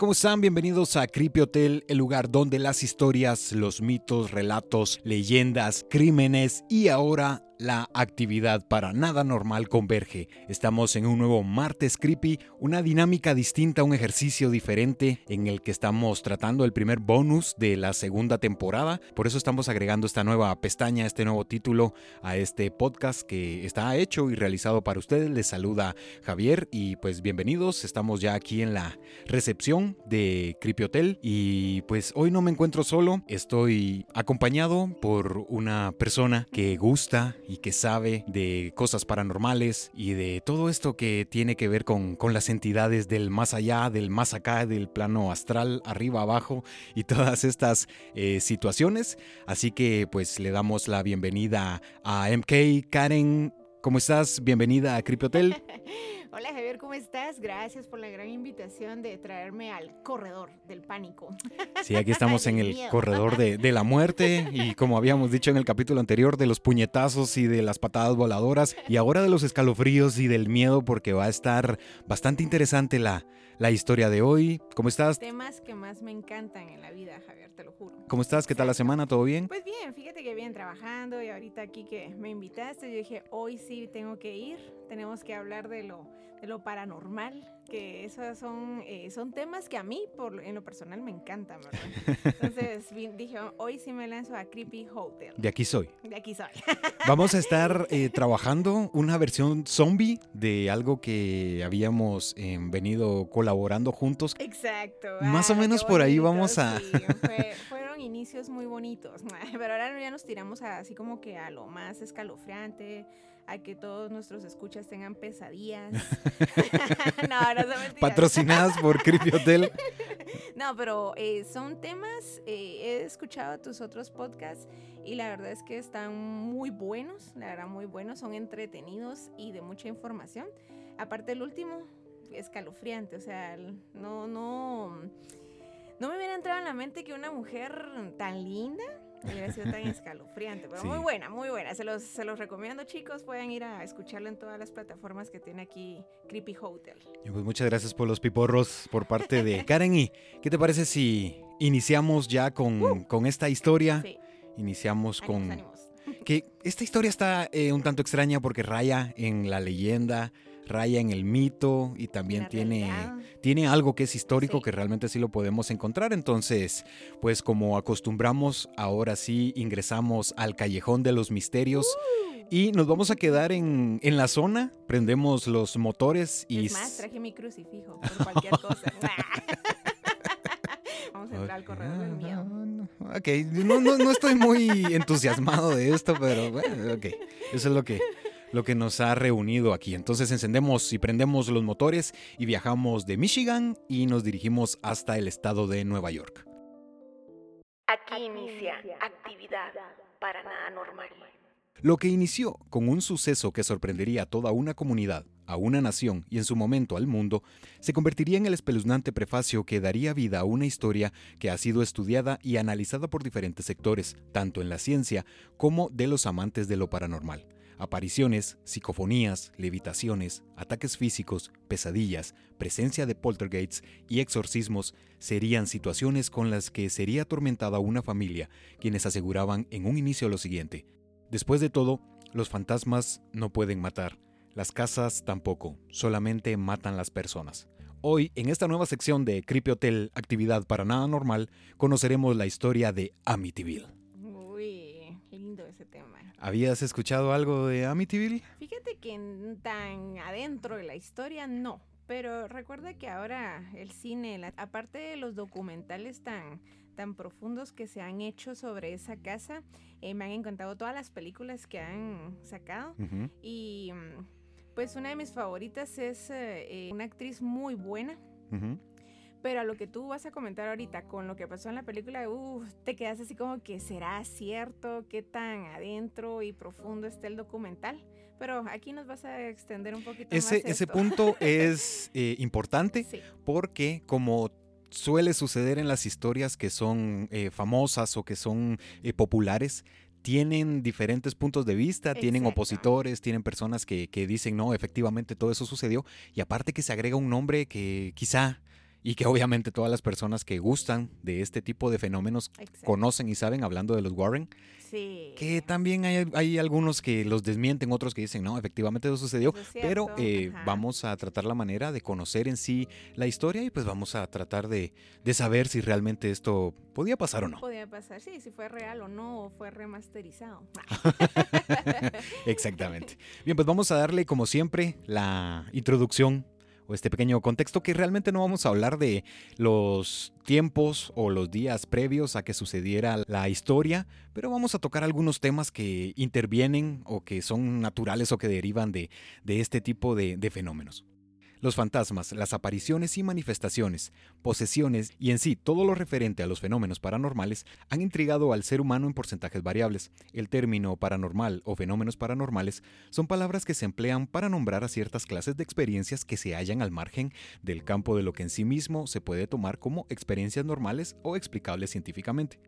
¿cómo están? Bienvenidos a Creepy Hotel, el lugar donde las historias, los mitos, relatos, leyendas, crímenes y ahora la actividad para nada normal converge. Estamos en un nuevo martes creepy, una dinámica distinta, un ejercicio diferente en el que estamos tratando el primer bonus de la segunda temporada. Por eso estamos agregando esta nueva pestaña, este nuevo título a este podcast que está hecho y realizado para ustedes. Les saluda Javier y pues bienvenidos. Estamos ya aquí en la recepción de Creepy Hotel y pues hoy no me encuentro solo, estoy acompañado por una persona que gusta y que sabe de cosas paranormales y de todo esto que tiene que ver con, con las entidades del más allá, del más acá, del plano astral, arriba, abajo y todas estas eh, situaciones. Así que pues le damos la bienvenida a MK Karen. ¿Cómo estás? Bienvenida a Creepy Hotel. Hola Javier, ¿cómo estás? Gracias por la gran invitación de traerme al corredor del pánico. Sí, aquí estamos en el corredor de, de, la muerte y como habíamos dicho en el capítulo anterior, de los puñetazos y de las patadas voladoras y ahora de los escalofríos y del miedo porque va a estar bastante interesante la, la historia de hoy. ¿Cómo estás? Temas que más me encantan en la vida, Javier, te lo juro. ¿Cómo estás? ¿Qué tal la semana? ¿Todo bien? Pues bien, fíjate que bien trabajando y ahorita aquí que me invitaste, yo dije, hoy sí tengo que ir, tenemos que hablar de lo, de lo paranormal, que esos son, eh, son temas que a mí, por, en lo personal, me encantan, ¿verdad? Entonces dije, hoy sí me lanzo a Creepy Hotel. De aquí soy. De aquí soy. Vamos a estar eh, trabajando una versión zombie de algo que habíamos eh, venido colaborando juntos. Exacto. Más o menos por ahí vamos a... Sí, fue, fueron inicios muy bonitos, pero ahora ya nos tiramos a, así como que a lo más escalofriante a que todos nuestros escuchas tengan pesadillas. no, no son. Patrocinadas por Creepy Hotel. no, pero eh, son temas, eh, he escuchado tus otros podcasts y la verdad es que están muy buenos, la verdad muy buenos, son entretenidos y de mucha información. Aparte el último, escalofriante, o sea, no, no, no me hubiera entrado en la mente que una mujer tan linda Hubiera sido tan escalofriante, pero sí. muy buena, muy buena. Se los, se los recomiendo, chicos. Pueden ir a escucharlo en todas las plataformas que tiene aquí Creepy Hotel. Pues muchas gracias por los piporros por parte de Karen. ¿Y qué te parece si iniciamos ya con, uh. con esta historia? Sí. Iniciamos Ánimos, con... ánimos. Que esta historia está eh, un tanto extraña porque raya en la leyenda, raya en el mito y también tiene, tiene algo que es histórico Sí. que realmente sí lo podemos encontrar. Entonces, pues como acostumbramos, ahora sí ingresamos al callejón de los misterios Uh. y nos vamos a quedar en, en la zona, prendemos los motores y... Es más, traje mi crucifijo por cualquier cosa. Vamos a entrar al corredor del miedo. Ok, no, no, no estoy muy entusiasmado de esto, pero bueno, ok. Eso es lo que, lo que nos ha reunido aquí. Entonces encendemos y prendemos los motores y viajamos de Michigan y nos dirigimos hasta el estado de Nueva York. Aquí inicia actividad para nada normal. Lo que inició con un suceso que sorprendería a toda una comunidad, a una nación y en su momento al mundo, se convertiría en el espeluznante prefacio que daría vida a una historia que ha sido estudiada y analizada por diferentes sectores, tanto en la ciencia como de los amantes de lo paranormal. Apariciones, psicofonías, levitaciones, ataques físicos, pesadillas, presencia de poltergeists y exorcismos serían situaciones con las que sería atormentada una familia, quienes aseguraban en un inicio lo siguiente. Después de todo, los fantasmas no pueden matar, las casas tampoco, solamente matan las personas. Hoy, en esta nueva sección de Creepy Hotel Actividad para Nada Normal, conoceremos la historia de Amityville. Lindo ese tema. ¿Habías escuchado algo de Amityville? Fíjate que tan adentro de la historia no, pero recuerda que ahora el cine, la- aparte de los documentales tan, tan profundos que se han hecho sobre esa casa, eh, me han encantado todas las películas que han sacado Ujú. y mm, pues una de mis favoritas es eh, eh, una actriz muy buena. Pero a lo que tú vas a comentar ahorita con lo que pasó en la película, uf, te quedas así como que será cierto, qué tan adentro y profundo está el documental. Pero aquí nos vas a extender un poquito Ese, más. ese esto. punto es eh, importante Sí, porque como suele suceder en las historias que son eh, famosas o que son eh, populares, tienen diferentes puntos de vista, tienen opositores, tienen personas que, que dicen, no, efectivamente todo eso sucedió, y aparte que se agrega un nombre que quizá y que obviamente todas las personas que gustan de este tipo de fenómenos Exacto. conocen y saben hablando de los Warren, Sí. que también hay, hay algunos que los desmienten, otros que dicen, no, efectivamente eso sucedió, Eso es pero eh, vamos a tratar la manera de conocer en sí la historia y pues vamos a tratar de, de saber si realmente esto podía pasar o no. Podía pasar, sí, si fue real o no, o fue remasterizado. Exactamente. Bien, pues vamos a darle como siempre la introducción o este pequeño contexto que realmente no vamos a hablar de los tiempos o los días previos a que sucediera la historia, pero vamos a tocar algunos temas que intervienen o que son naturales o que derivan de, de este tipo de, de fenómenos. Los fantasmas, las apariciones y manifestaciones, posesiones y en sí todo lo referente a los fenómenos paranormales han intrigado al ser humano en porcentajes variables. El término paranormal o fenómenos paranormales son palabras que se emplean para nombrar a ciertas clases de experiencias que se hallan al margen del campo de lo que en sí mismo se puede tomar como experiencias normales o explicables científicamente.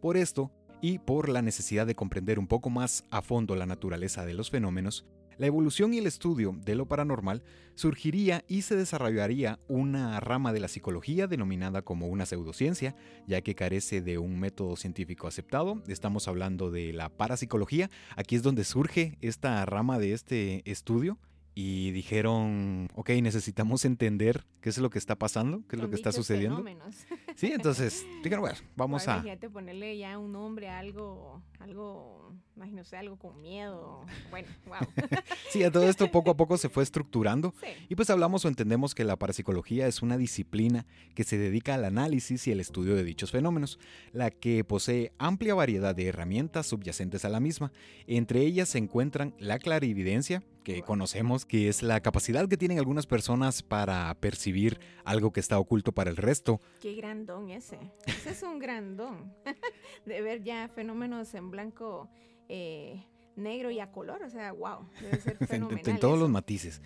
Por esto, y por la necesidad de comprender un poco más a fondo la naturaleza de los fenómenos, la evolución y el estudio de lo paranormal surgiría y se desarrollaría una rama de la psicología denominada como una pseudociencia, ya que carece de un método científico aceptado. Estamos hablando de la parapsicología. Aquí es donde surge esta rama de este estudio. Y dijeron, ok, necesitamos entender qué es lo que está pasando, qué es lo que está sucediendo. fenómenos. Sí, entonces, dijeron, bueno, vamos a... Imagínate ponerle ya un nombre a algo, algo, imagino sé, algo con miedo. Bueno, wow. Sí, a todo esto poco a poco se fue estructurando sí. Y pues hablamos o entendemos que la parapsicología es una disciplina que se dedica al análisis y el estudio de dichos fenómenos, la que posee amplia variedad de herramientas subyacentes a la misma. Entre ellas se encuentran la clarividencia, que conocemos que es la capacidad que tienen algunas personas para percibir algo que está oculto para el resto. Qué gran don ese. Ese es un gran don. de ver ya fenómenos en blanco, eh, negro y a color. O sea, wow. Debe ser En, fenomenal. en todos los matices.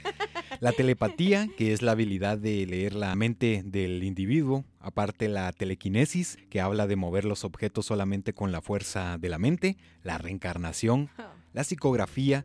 La telepatía, que es la habilidad de leer la mente del individuo. Aparte la telequinesis, que habla de mover los objetos solamente con la fuerza de la mente. La reencarnación, Oh, la psicografía,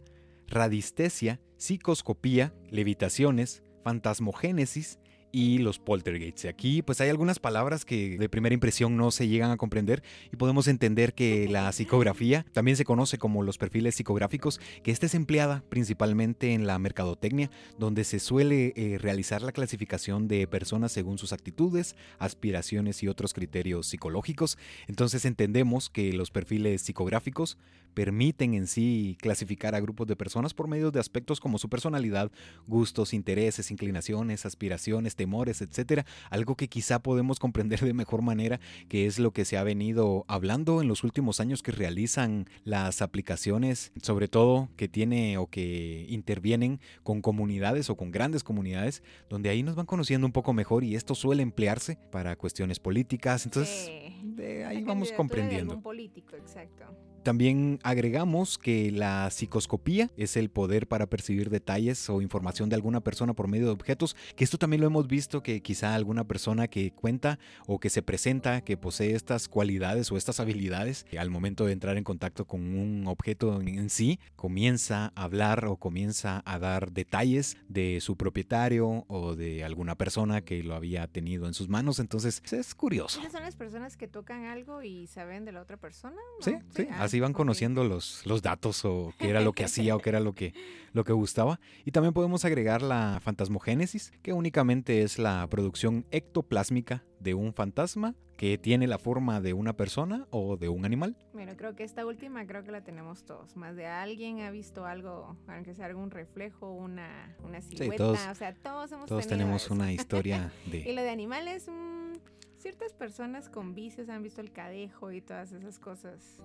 radiestesia, psicoscopía, levitaciones, fantasmogénesis y los poltergeists. Aquí pues hay algunas palabras que de primera impresión no se llegan a comprender y podemos entender que la psicografía también se conoce como los perfiles psicográficos, que esta es empleada principalmente en la mercadotecnia, donde se suele eh, realizar la clasificación de personas según sus actitudes, aspiraciones y otros criterios psicológicos. Entonces entendemos que los perfiles psicográficos permiten en sí clasificar a grupos de personas por medio de aspectos como su personalidad, gustos, intereses, inclinaciones, aspiraciones, temores, etcétera, algo que quizá podemos comprender de mejor manera, que es lo que se ha venido hablando en los últimos años que realizan las aplicaciones, sobre todo que tiene o que intervienen con comunidades o con grandes comunidades, donde ahí nos van conociendo un poco mejor y esto suele emplearse para cuestiones políticas, entonces sí. de ahí La vamos de comprendiendo. algún político, exacto. También agregamos que la psicoscopía es el poder para percibir detalles o información de alguna persona por medio de objetos, que esto también lo hemos visto que quizá alguna persona que cuenta o que se presenta que posee estas cualidades o estas habilidades, al momento de entrar en contacto con un objeto en sí, comienza a hablar o comienza a dar detalles de su propietario o de alguna persona que lo había tenido en sus manos, entonces es curioso. ¿Esas son las personas que tocan algo y saben de la otra persona? Sí, ¿No? sí, Ah, así van conociendo los, los datos o qué era lo que hacía o qué era lo que, lo que gustaba. Y también podemos agregar la fantasmogénesis, que únicamente es la producción ectoplásmica de un fantasma que tiene la forma de una persona o de un animal. Bueno, creo que esta última creo que la tenemos todos. Más de alguien ha visto algo, aunque sea algún reflejo, una, una silueta. todos- o sea, todos hemos Todos tenido tenemos eso. una historia Y de... lo de animales, mm, ciertas personas con vicios han visto el cadejo y todas esas cosas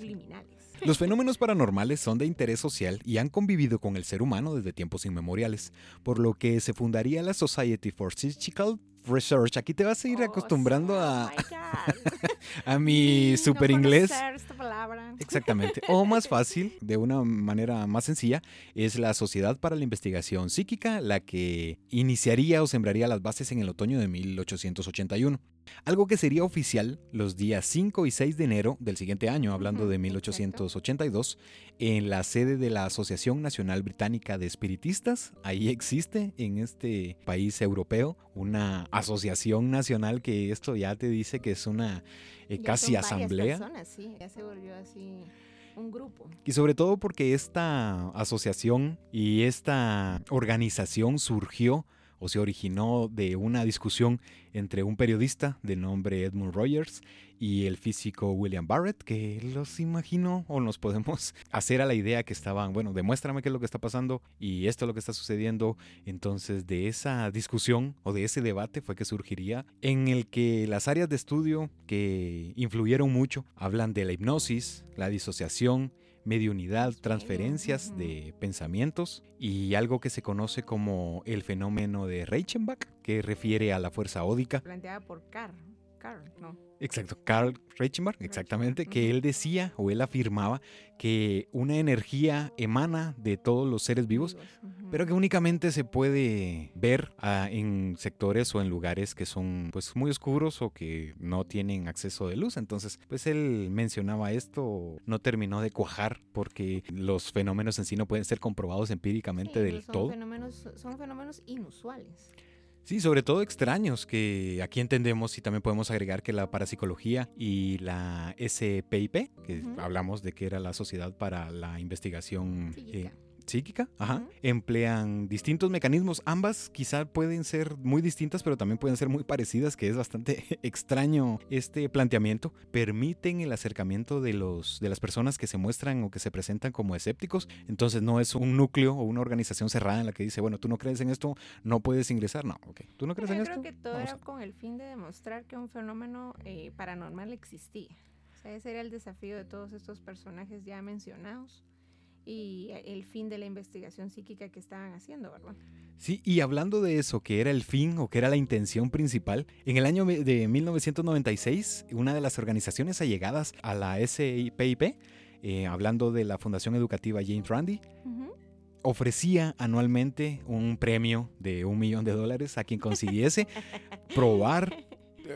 subliminales. Los fenómenos paranormales son de interés social y han convivido con el ser humano desde tiempos inmemoriales, por lo que se fundaría la Society for Psychical Research. Aquí te vas a ir Oh, acostumbrando sí, a, oh a mi super no inglés. conocer esta palabra. Exactamente. O más fácil, de una manera más sencilla, es la Sociedad para la Investigación Psíquica, la que iniciaría o sembraría las bases en el otoño de 1881. Algo que sería oficial los días 5 y 6 de enero del siguiente año, hablando de exacto. 1882, en la sede de la Asociación Nacional Británica de Espiritistas. Ahí existe en este país europeo una asociación nacional que esto ya te dice que es una eh, casi son asamblea. personas, sí, ya se volvió así un grupo. Y sobre todo porque esta asociación y esta organización surgió o se originó de una discusión entre un periodista de nombre Edmund Rogers y el físico William Barrett, que los imagino o nos podemos hacer a la idea que estaban, bueno, demuéstrame qué es lo que está pasando y esto es lo que está sucediendo. Entonces, de esa discusión o de ese debate fue que surgiría en el que las áreas de estudio que influyeron mucho hablan de la hipnosis, la disociación, mediunidad, transferencias de pensamientos y algo que se conoce como el fenómeno de Reichenbach, que refiere a la fuerza ódica. Planteada por Carl. Carl, no. Exacto, Carl Reichenbach, exactamente, que él decía o él afirmaba que una energía emana de todos los seres vivos, pero que únicamente se puede ver ah, en sectores o en lugares que son pues muy oscuros o que no tienen acceso de luz. Entonces, pues él mencionaba esto, no terminó de cuajar porque los fenómenos en sí no pueden ser comprobados empíricamente Sí, del son todo. Fenómenos, son fenómenos inusuales. Sí, sobre todo extraños, que aquí entendemos y también podemos agregar que la parapsicología y la SPIP, que Ujú. hablamos de que era la Sociedad para la Investigación Psíquica. eh, psíquica, ajá, emplean distintos mecanismos. Ambas quizá pueden ser muy distintas, pero también pueden ser muy parecidas, que es bastante extraño este planteamiento. Permiten el acercamiento de, los, de las personas que se muestran o que se presentan como escépticos. Entonces no es un núcleo o una organización cerrada en la que dice, bueno, tú no crees en esto, no puedes ingresar. No, ok. ¿Tú no crees Pero en yo esto? creo que todo Vamos era a- con el fin de demostrar que un fenómeno eh, paranormal existía. O sea, ese era el desafío de todos estos personajes ya mencionados y eh, el fin de la investigación psíquica que estaban haciendo, ¿verdad? Sí, y hablando de eso, que era el fin o que era la intención principal, en el año de 1996, una de las organizaciones allegadas a la SPIP, eh, hablando de la Fundación Educativa James Randi, ofrecía anualmente un premio de un millón de dólares a quien consiguiese probar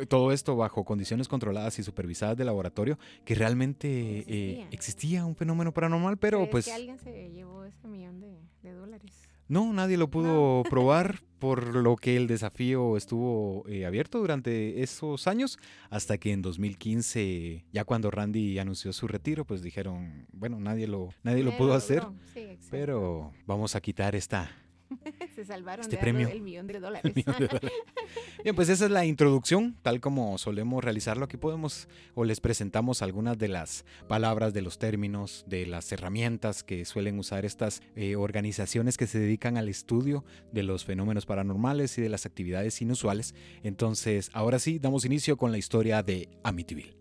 todo esto bajo condiciones controladas y supervisadas de laboratorio, que realmente eh, Existía. existía un fenómeno paranormal, pero ¿Crees pues que alguien se llevó ese millón de, de dólares? no, nadie lo pudo probar, por lo que el desafío estuvo eh, abierto durante esos años, hasta que en 2015, ya cuando Randy anunció su retiro, pues dijeron, bueno, nadie lo, nadie lo pudo hacer. Sí, pero vamos a quitar esta, se salvaron este de premio. el millón de dólares. millón de dólares. Bien, pues esa es la introducción, tal como solemos realizarlo. Aquí podemos o les presentamos algunas de las palabras, de los términos, de las herramientas que suelen usar estas eh, organizaciones que se dedican al estudio de los fenómenos paranormales y de las actividades inusuales. Entonces, ahora sí, damos inicio con la historia de Amityville.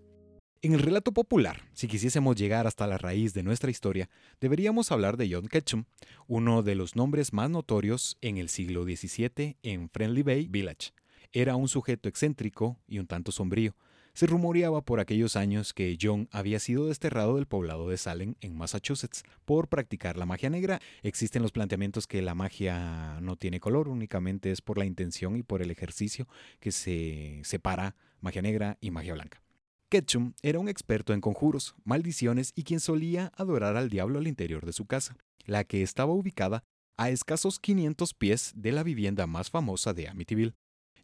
En el relato popular, si quisiésemos llegar hasta la raíz de nuestra historia, deberíamos hablar de John Ketchum, uno de los nombres más notorios en el siglo XVII en Friendly Bay Village. Era un sujeto excéntrico y un tanto sombrío. Se rumoreaba por aquellos años que John había sido desterrado del poblado de Salem, en Massachusetts, por practicar la magia negra. Existen los planteamientos que la magia no tiene color, únicamente es por la intención y por el ejercicio que se separa magia negra y magia blanca. Ketchum era un experto en conjuros, maldiciones y quien solía adorar al diablo al interior de su casa, la que estaba ubicada a escasos 500 pies de la vivienda más famosa de Amityville.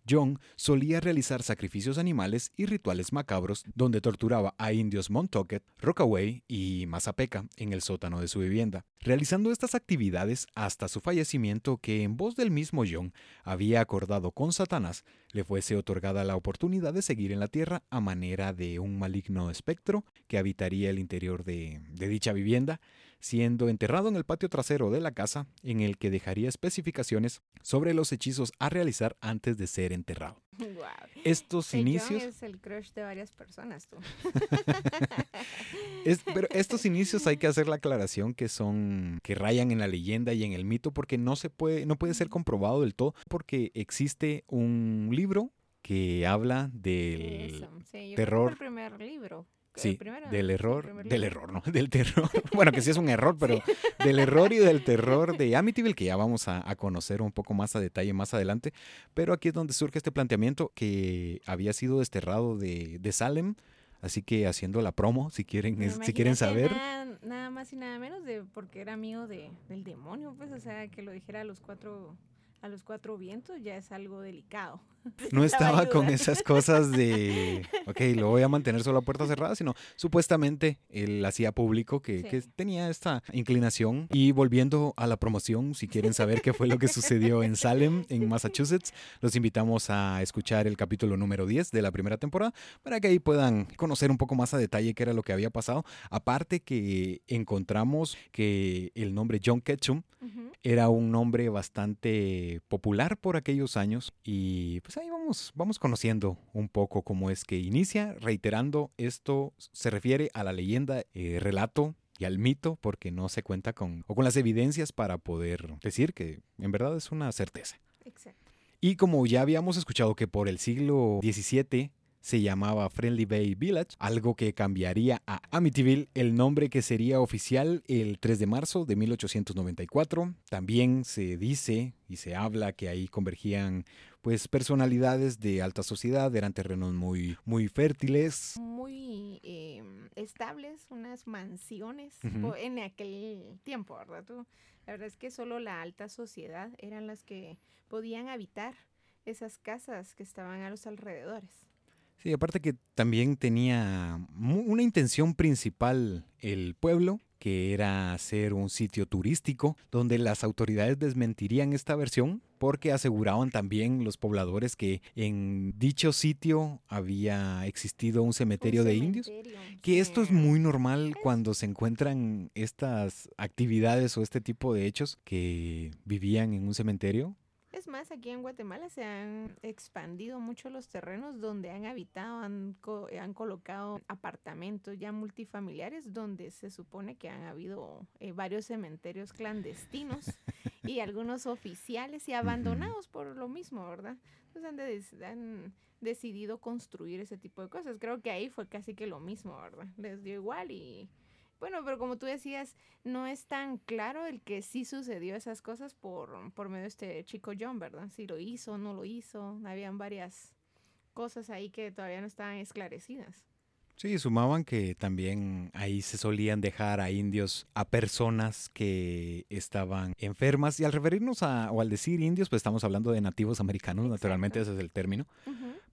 John solía realizar sacrificios animales y rituales macabros donde torturaba a indios Montauk, Rockaway y Mazapeca en el sótano de su vivienda, realizando estas actividades hasta su fallecimiento que en voz del mismo John había acordado con Satanás le fuese otorgada la oportunidad de seguir en la tierra a manera de un maligno espectro que habitaría el interior de, dicha vivienda, siendo enterrado en el patio trasero de la casa, en el que dejaría especificaciones sobre los hechizos a realizar antes de ser enterrado. Estos El John inicios, es el crush de varias personas, tú. es- pero estos inicios hay que hacer la aclaración que son que rayan en la leyenda y en el mito porque no se puede no puede ser comprobado del todo porque existe un libro que habla del Eso, sí, yo creo que fue terror. el primer libro. Sí, del error, del error, ¿no? Del terror. Bueno, que sí es un error, pero del error y del terror de Amityville, que ya vamos a, a conocer un poco más a detalle más adelante. Pero aquí es donde surge este planteamiento que había sido desterrado de, de Salem. Así que haciendo la promo, si quieren, es- si quieren saber. Nada, nada más y nada menos de porque era amigo de, del demonio, pues, o sea, que lo dijera a los cuatro, a los cuatro vientos ya es algo delicado. No estaba con esas cosas de, ok, lo voy a mantener solo a puerta cerrada, sino supuestamente él hacía público que, que Sí. tenía esta inclinación. Y volviendo a la promoción, si quieren saber qué fue lo que sucedió en Salem, en Massachusetts, los invitamos a escuchar el capítulo número 10 de la primera temporada para que ahí puedan conocer un poco más a detalle qué era lo que había pasado. Aparte que encontramos que el nombre John Ketchum Ujú. era un nombre bastante popular por aquellos años y pues ahí vamos, vamos conociendo un poco cómo es que inicia, reiterando, esto se refiere a la leyenda, eh, relato y al mito porque no se cuenta con, o con las evidencias para poder decir que en verdad es una certeza. Exacto. Y como ya habíamos escuchado que por el siglo XVII se llamaba Friendly Bay Village, algo que cambiaría a Amityville, el nombre que sería oficial el 3 de marzo de 1894. También se dice y se habla que ahí convergían pues personalidades de alta sociedad, eran terrenos muy muy fértiles. Muy eh, estables, unas mansiones en aquel tiempo, ¿verdad? Tú? La verdad es que solo la alta sociedad eran las que podían habitar esas casas que estaban a los alrededores. Sí, aparte que también tenía una intención principal el pueblo, que era ser un sitio turístico, donde las autoridades desmentirían esta versión porque aseguraban también los pobladores que en dicho sitio había existido un cementerio Un de indios. Que esto es muy normal cuando se encuentran estas actividades o este tipo de hechos que vivían en un cementerio. Más, aquí en Guatemala se han expandido mucho los terrenos donde han habitado, han, co- han colocado apartamentos ya multifamiliares donde se supone que han habido eh, varios cementerios clandestinos y algunos oficiales y abandonados por lo mismo, ¿verdad? Entonces han, de- han decidido construir ese tipo de cosas. Creo que ahí fue casi que lo mismo, ¿verdad? Les dio igual y... Bueno, pero como tú decías, no es tan claro el que sí sucedió esas cosas por, por medio de este chico John, ¿verdad? Si lo hizo no lo hizo. Habían varias cosas ahí que todavía no estaban esclarecidas. Sí, sumaban que también ahí se solían dejar a indios a personas que estaban enfermas. Y al referirnos a, o al decir indios, pues estamos hablando de nativos americanos, naturalmente ese es el término.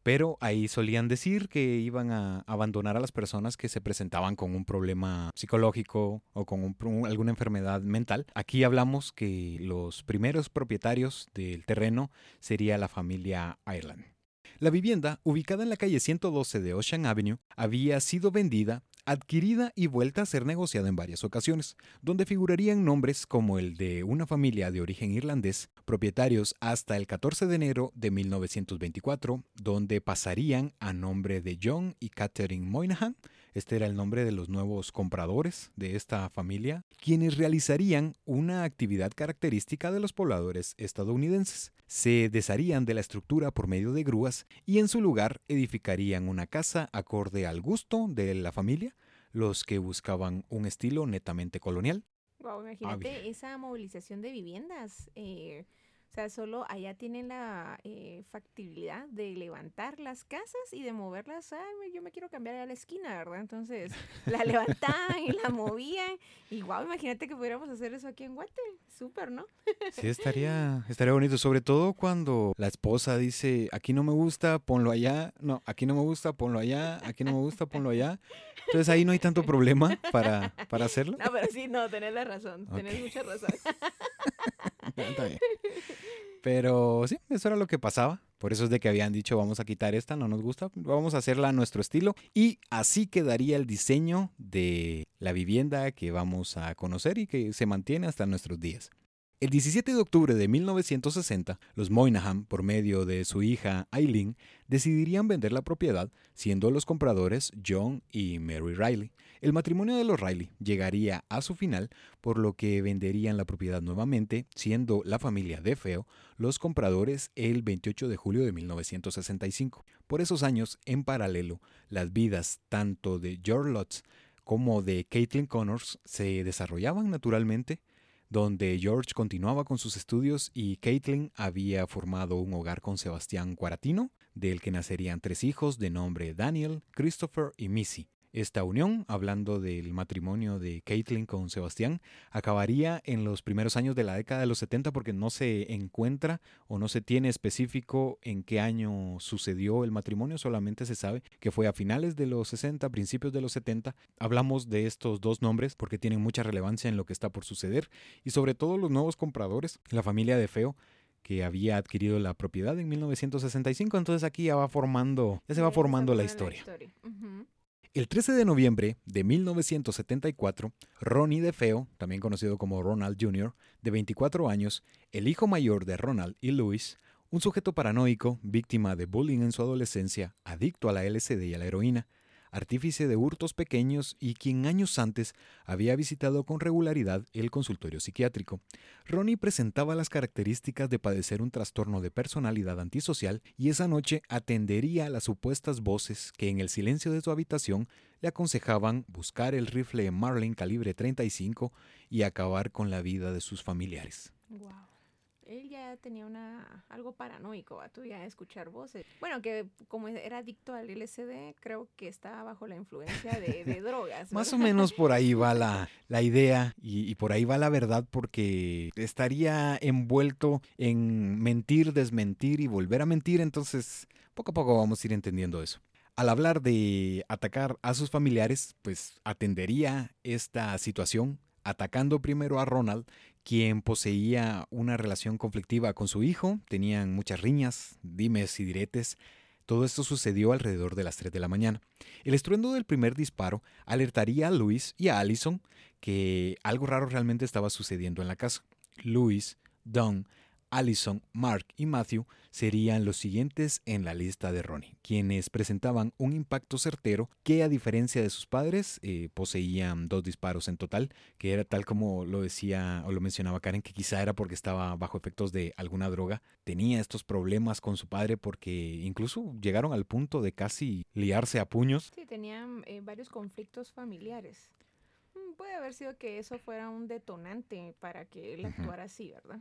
Pero ahí solían decir que iban a abandonar a las personas que se presentaban con un problema psicológico o con un alguna enfermedad mental. Aquí hablamos que los primeros propietarios del terreno sería la familia Ireland. La vivienda, ubicada en la calle 112 de Ocean Avenue, había sido vendida, adquirida y vuelta a ser negociada en varias ocasiones, donde figurarían nombres como el de una familia de origen irlandés, propietarios hasta el 14 de enero de 1924, donde pasarían a nombre de John y Catherine Moynihan, este era el nombre de los nuevos compradores de esta familia, quienes realizarían una actividad característica de los pobladores estadounidenses. Se desharían de la estructura por medio de grúas y en su lugar edificarían una casa acorde al gusto de la familia, los que buscaban un estilo netamente colonial. Wow, imagínate esa movilización de viviendas. eh, o sea, solo allá tienen la eh, factibilidad de levantar las casas y de moverlas. Ay, yo me quiero cambiar a la esquina, ¿verdad? Entonces la levantaban y la movían. Y wow, imagínate que pudiéramos hacer eso aquí en Guate. Súper, ¿no? Sí, estaría, estaría bonito, sobre todo cuando la esposa dice, aquí no me gusta, ponlo allá, no, aquí no me gusta, ponlo allá, aquí no me gusta, ponlo allá. Entonces ahí no hay tanto problema para, para hacerlo. No, pero sí, no, tenés la razón. Tenés Ok. mucha razón. Bien. Pero sí, eso era lo que pasaba. Por eso es de que habían dicho, vamos a quitar esta, no nos gusta, vamos a hacerla a nuestro estilo. Y así quedaría el diseño de la vivienda que vamos a conocer y que se mantiene hasta nuestros días. El 17 de octubre de 1960, los Moynihan, por medio de su hija Eileen, decidirían vender la propiedad, siendo los compradores John y Mary Riley. El matrimonio de los Riley llegaría a su final, por lo que venderían la propiedad nuevamente, siendo la familia de Feo los compradores el 28 de julio de 1965. Por esos años, en paralelo, las vidas tanto de George Lutz como de Caitlin Connors se desarrollaban naturalmente donde George continuaba con sus estudios y Caitlin había formado un hogar con Sebastián Cuaratino, del que nacerían tres hijos de nombre Daniel, Christopher y Missy. Esta unión, hablando del matrimonio de Caitlin con Sebastián, acabaría en los primeros años de la década de los 70 porque no se encuentra o no se tiene específico en qué año sucedió el matrimonio, solamente se sabe que fue a finales de los 60, principios de los 70. Hablamos de estos dos nombres porque tienen mucha relevancia en lo que está por suceder y sobre todo los nuevos compradores, la familia de Feo que había adquirido la propiedad en 1965, entonces aquí ya va formando, ya se va formando la historia. El 13 de noviembre de 1974, Ronnie DeFeo, también conocido como Ronald Jr., de 24 años, el hijo mayor de Ronald y Louis, un sujeto paranoico, víctima de bullying en su adolescencia, adicto a la LSD y a la heroína, artífice de hurtos pequeños y quien años antes había visitado con regularidad el consultorio psiquiátrico. Ronnie presentaba las características de padecer un trastorno de personalidad antisocial y esa noche atendería a las supuestas voces que en el silencio de su habitación le aconsejaban buscar el rifle Marlin calibre 35 y acabar con la vida de sus familiares él ya tenía una algo paranoico, a tú ya escuchar voces. Bueno, que como era adicto al LSD, creo que estaba bajo la influencia de, drogas. Más o menos por ahí va la, la idea y, y, por ahí va la verdad porque estaría envuelto en mentir, desmentir y volver a mentir, entonces poco a poco vamos a ir entendiendo eso. Al hablar de atacar a sus familiares, pues atendería esta situación atacando primero a Ronald quien poseía una relación conflictiva con su hijo, tenían muchas riñas, dimes y diretes. Todo esto sucedió alrededor de las 3 de la mañana. El estruendo del primer disparo alertaría a Luis y a Allison que algo raro realmente estaba sucediendo en la casa. Luis, Don Allison, Mark y Matthew serían los siguientes en la lista de Ronnie, quienes presentaban un impacto certero que a diferencia de sus padres eh, poseían dos disparos en total, que era tal como lo decía o lo mencionaba Karen, que quizá era porque estaba bajo efectos de alguna droga, tenía estos problemas con su padre porque incluso llegaron al punto de casi liarse a puños. Sí, tenían eh, varios conflictos familiares mm, puede haber sido que eso fuera un detonante para que él actuara así, ¿verdad?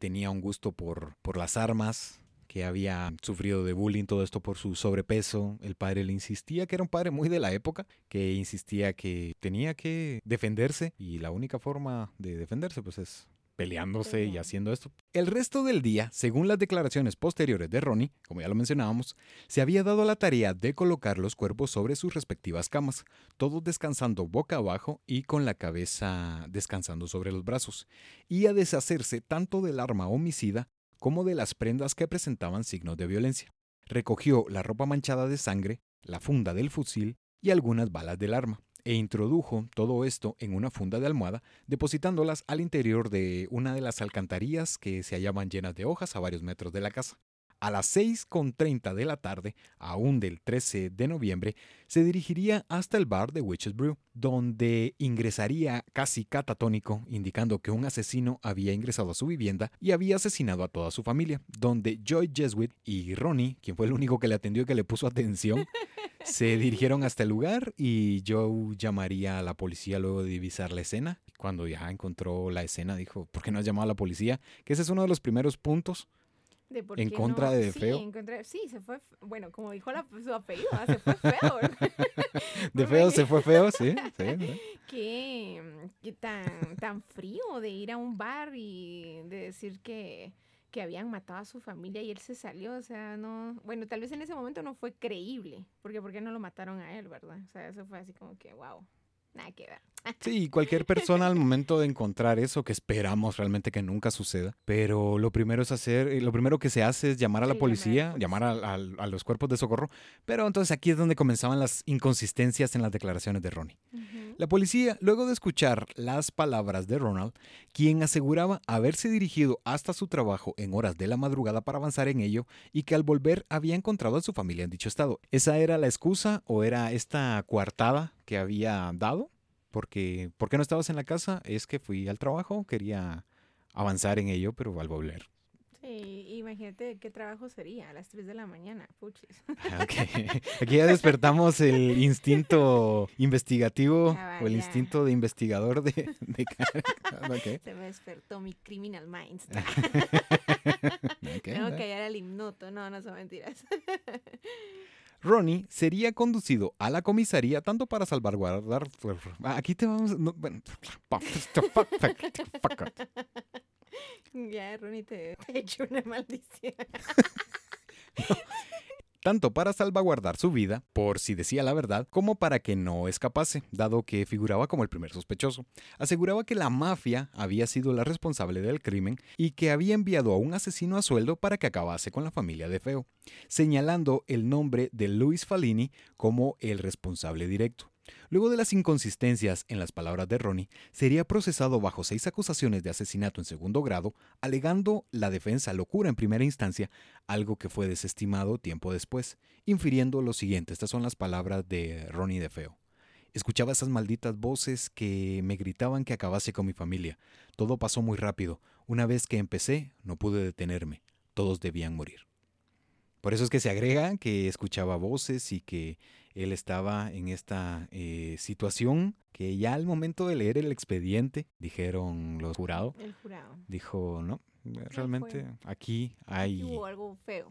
Tenía un gusto por, por las armas, que había sufrido de bullying, todo esto por su sobrepeso. El padre le insistía que era un padre muy de la época, que insistía que tenía que defenderse y la única forma de defenderse pues es peleándose y haciendo esto. El resto del día, según las declaraciones posteriores de Ronnie, como ya lo mencionábamos, se había dado la tarea de colocar los cuerpos sobre sus respectivas camas, todos descansando boca abajo y con la cabeza descansando sobre los brazos, y a deshacerse tanto del arma homicida como de las prendas que presentaban signos de violencia. Recogió la ropa manchada de sangre, la funda del fusil y algunas balas del arma e introdujo todo esto en una funda de almohada, depositándolas al interior de una de las alcantarillas que se hallaban llenas de hojas a varios metros de la casa. A las 6.30 de la tarde, aún del 13 de noviembre, se dirigiría hasta el bar de Witch's Brew, donde ingresaría casi catatónico, indicando que un asesino había ingresado a su vivienda y había asesinado a toda su familia, donde Joy Jesuit y Ronnie, quien fue el único que le atendió y que le puso atención, se dirigieron hasta el lugar y Joe llamaría a la policía luego de divisar la escena. Cuando ya encontró la escena, dijo, ¿por qué no has llamado a la policía? Que ese es uno de los primeros puntos en contra de Feo. Sí, se fue, bueno, como dijo su apellido, ah, se fue feo. de feo se fue feo, sí. sí qué, qué tan, tan frío de ir a un bar y de decir que, que habían matado a su familia y él se salió, o sea, no, bueno, tal vez en ese momento no fue creíble, porque ¿por qué no lo mataron a él, verdad? O sea, eso fue así como que, wow, nada que ver. Sí, cualquier persona al momento de encontrar eso, que esperamos realmente que nunca suceda, pero lo primero es hacer, eh, lo primero que se hace es llamar a la Sí, policía, llamar a, a- a los cuerpos de socorro, pero entonces aquí es donde comenzaban las inconsistencias en las declaraciones de Ronnie. La policía, luego de escuchar las palabras de Ronald, quien aseguraba haberse dirigido hasta su trabajo en horas de la madrugada para avanzar en ello y que al volver había encontrado a su familia en dicho estado. ¿Esa era la excusa o era esta coartada que había dado? Porque, ¿por qué no estabas en la casa? Es que fui al trabajo, quería avanzar en ello, pero al volver. Sí, imagínate qué trabajo sería a las 3 de la mañana, puchis. Ok. Aquí ya despertamos el instinto investigativo o el instinto de investigador de... de. Se me despertó mi criminal minds. Tengo que hallar al himnoto. No, no son mentiras. Ronnie sería conducido a la comisaría tanto para salvaguardar. Aquí te vamos. no, bueno, ya, Ronnie, te, te he hecho una maldición. Tanto para salvaguardar su vida, por si decía la verdad, como para que no escapase, dado que figuraba como el primer sospechoso. Aseguraba que la mafia había sido la responsable del crimen y que había enviado a un asesino a sueldo para que acabase con la familia de Feo, señalando el nombre de Luis Falini como el responsable directo. Luego de las inconsistencias en las palabras de Ronnie, sería procesado bajo seis acusaciones de asesinato en segundo grado, alegando la defensa locura en primera instancia, algo que fue desestimado tiempo después, infiriendo lo siguiente. Estas son las palabras de Ronnie de Feo. Escuchaba esas malditas voces que me gritaban que acabase con mi familia. Todo pasó muy rápido. Una vez que empecé, no pude detenerme. Todos debían morir. Por eso es que se agrega que escuchaba voces y que él estaba en esta eh, situación que ya al momento de leer el expediente, dijeron los jurados, El jurado. dijo, no, realmente aquí hay Hubo algo feo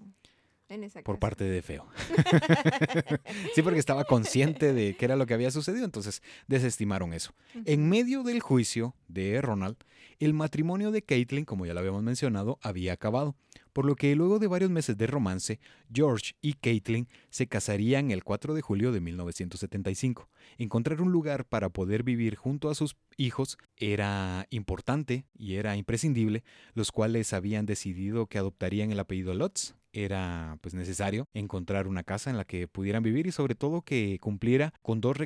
en esa por parte de Feo. sí, porque estaba consciente de qué era lo que había sucedido, entonces desestimaron eso. En medio del juicio de Ronald, el matrimonio de Caitlin, como ya lo habíamos mencionado, había acabado, por lo que luego de varios meses de romance, George y Caitlin se casarían el 4 de julio de 1975. Encontrar un lugar para poder vivir junto a sus hijos era importante y era imprescindible, los cuales habían decidido que adoptarían el apellido Lutz. Era pues necesario encontrar una casa en la que pudieran vivir y sobre todo que cumpliera con dos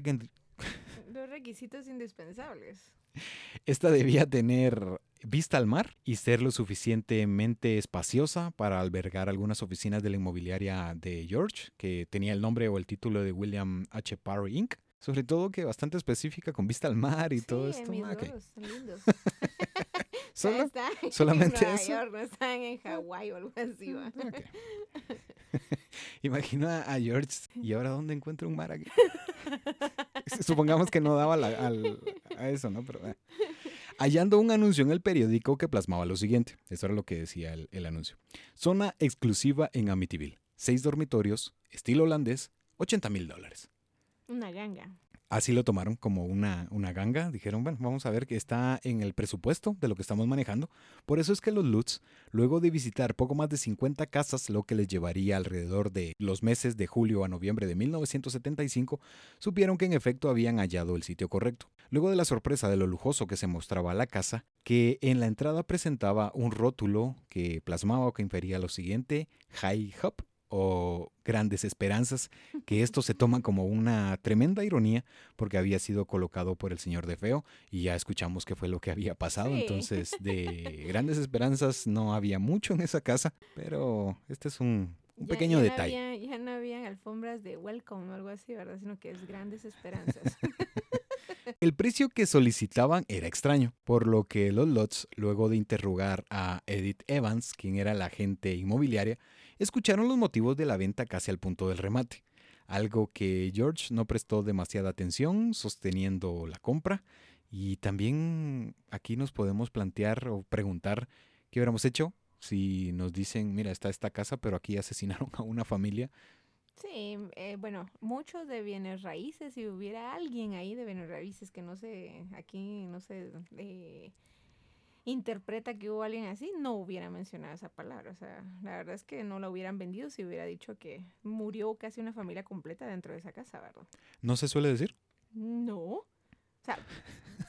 Los requisitos indispensables. Esta debía tener vista al mar y ser lo suficientemente espaciosa para albergar algunas oficinas de la inmobiliaria de George, que tenía el nombre o el título de William H. Parry Inc. Sobre todo que bastante específica con vista al mar y todo esto. mis lindos. Solo- solamente Nueva eso. York, no están en Hawái o algo así. va. Ok. Imagino a a George, ¿y ahora dónde encuentro un mar aquí? Supongamos que no daba la- al- a eso, ¿no? Pero, eh. Hallando un anuncio en el periódico que plasmaba lo siguiente. Eso era lo que decía el, el anuncio. Zona exclusiva en Amityville. Seis dormitorios, estilo holandés, 80 mil dólares. Una ganga. Así lo tomaron como una, una ganga. Dijeron, bueno, vamos a ver que está en el presupuesto de lo que estamos manejando. Por eso es que los Lutz, luego de visitar poco más de 50 casas, lo que les llevaría alrededor de los meses de julio a noviembre de 1975, supieron que en efecto habían hallado el sitio correcto. Luego de la sorpresa de lo lujoso que se mostraba la casa, que en la entrada presentaba un rótulo que plasmaba o que infería lo siguiente, High Hop o Grandes Esperanzas, que esto se toma como una tremenda ironía porque había sido colocado por el señor de Feo y ya escuchamos qué fue lo que había pasado. Sí. Entonces, de Grandes Esperanzas no había mucho en esa casa, pero este es un, un Ya- pequeño ya no detalle. había- ya no habían alfombras de welcome o algo así, ¿verdad? Sino que es grandes esperanzas. El precio que solicitaban era extraño, por lo que los Lots, luego de interrogar a Edith Evans, quien era la agente inmobiliaria, escucharon los motivos de la venta casi al punto del remate, algo que George no prestó demasiada atención, sosteniendo la compra, y también aquí nos podemos plantear o preguntar qué hubiéramos hecho si nos dicen, mira, está esta casa, pero aquí asesinaron a una familia. Sí, eh, bueno, muchos de bienes raíces, si hubiera alguien ahí de bienes raíces que no sé, aquí no sé, eh, interpreta que hubo alguien así, no hubiera mencionado esa palabra. O sea, la verdad es que no la hubieran vendido si hubiera dicho que murió casi una familia completa dentro de esa casa, ¿verdad? ¿No se suele decir? No, O sea,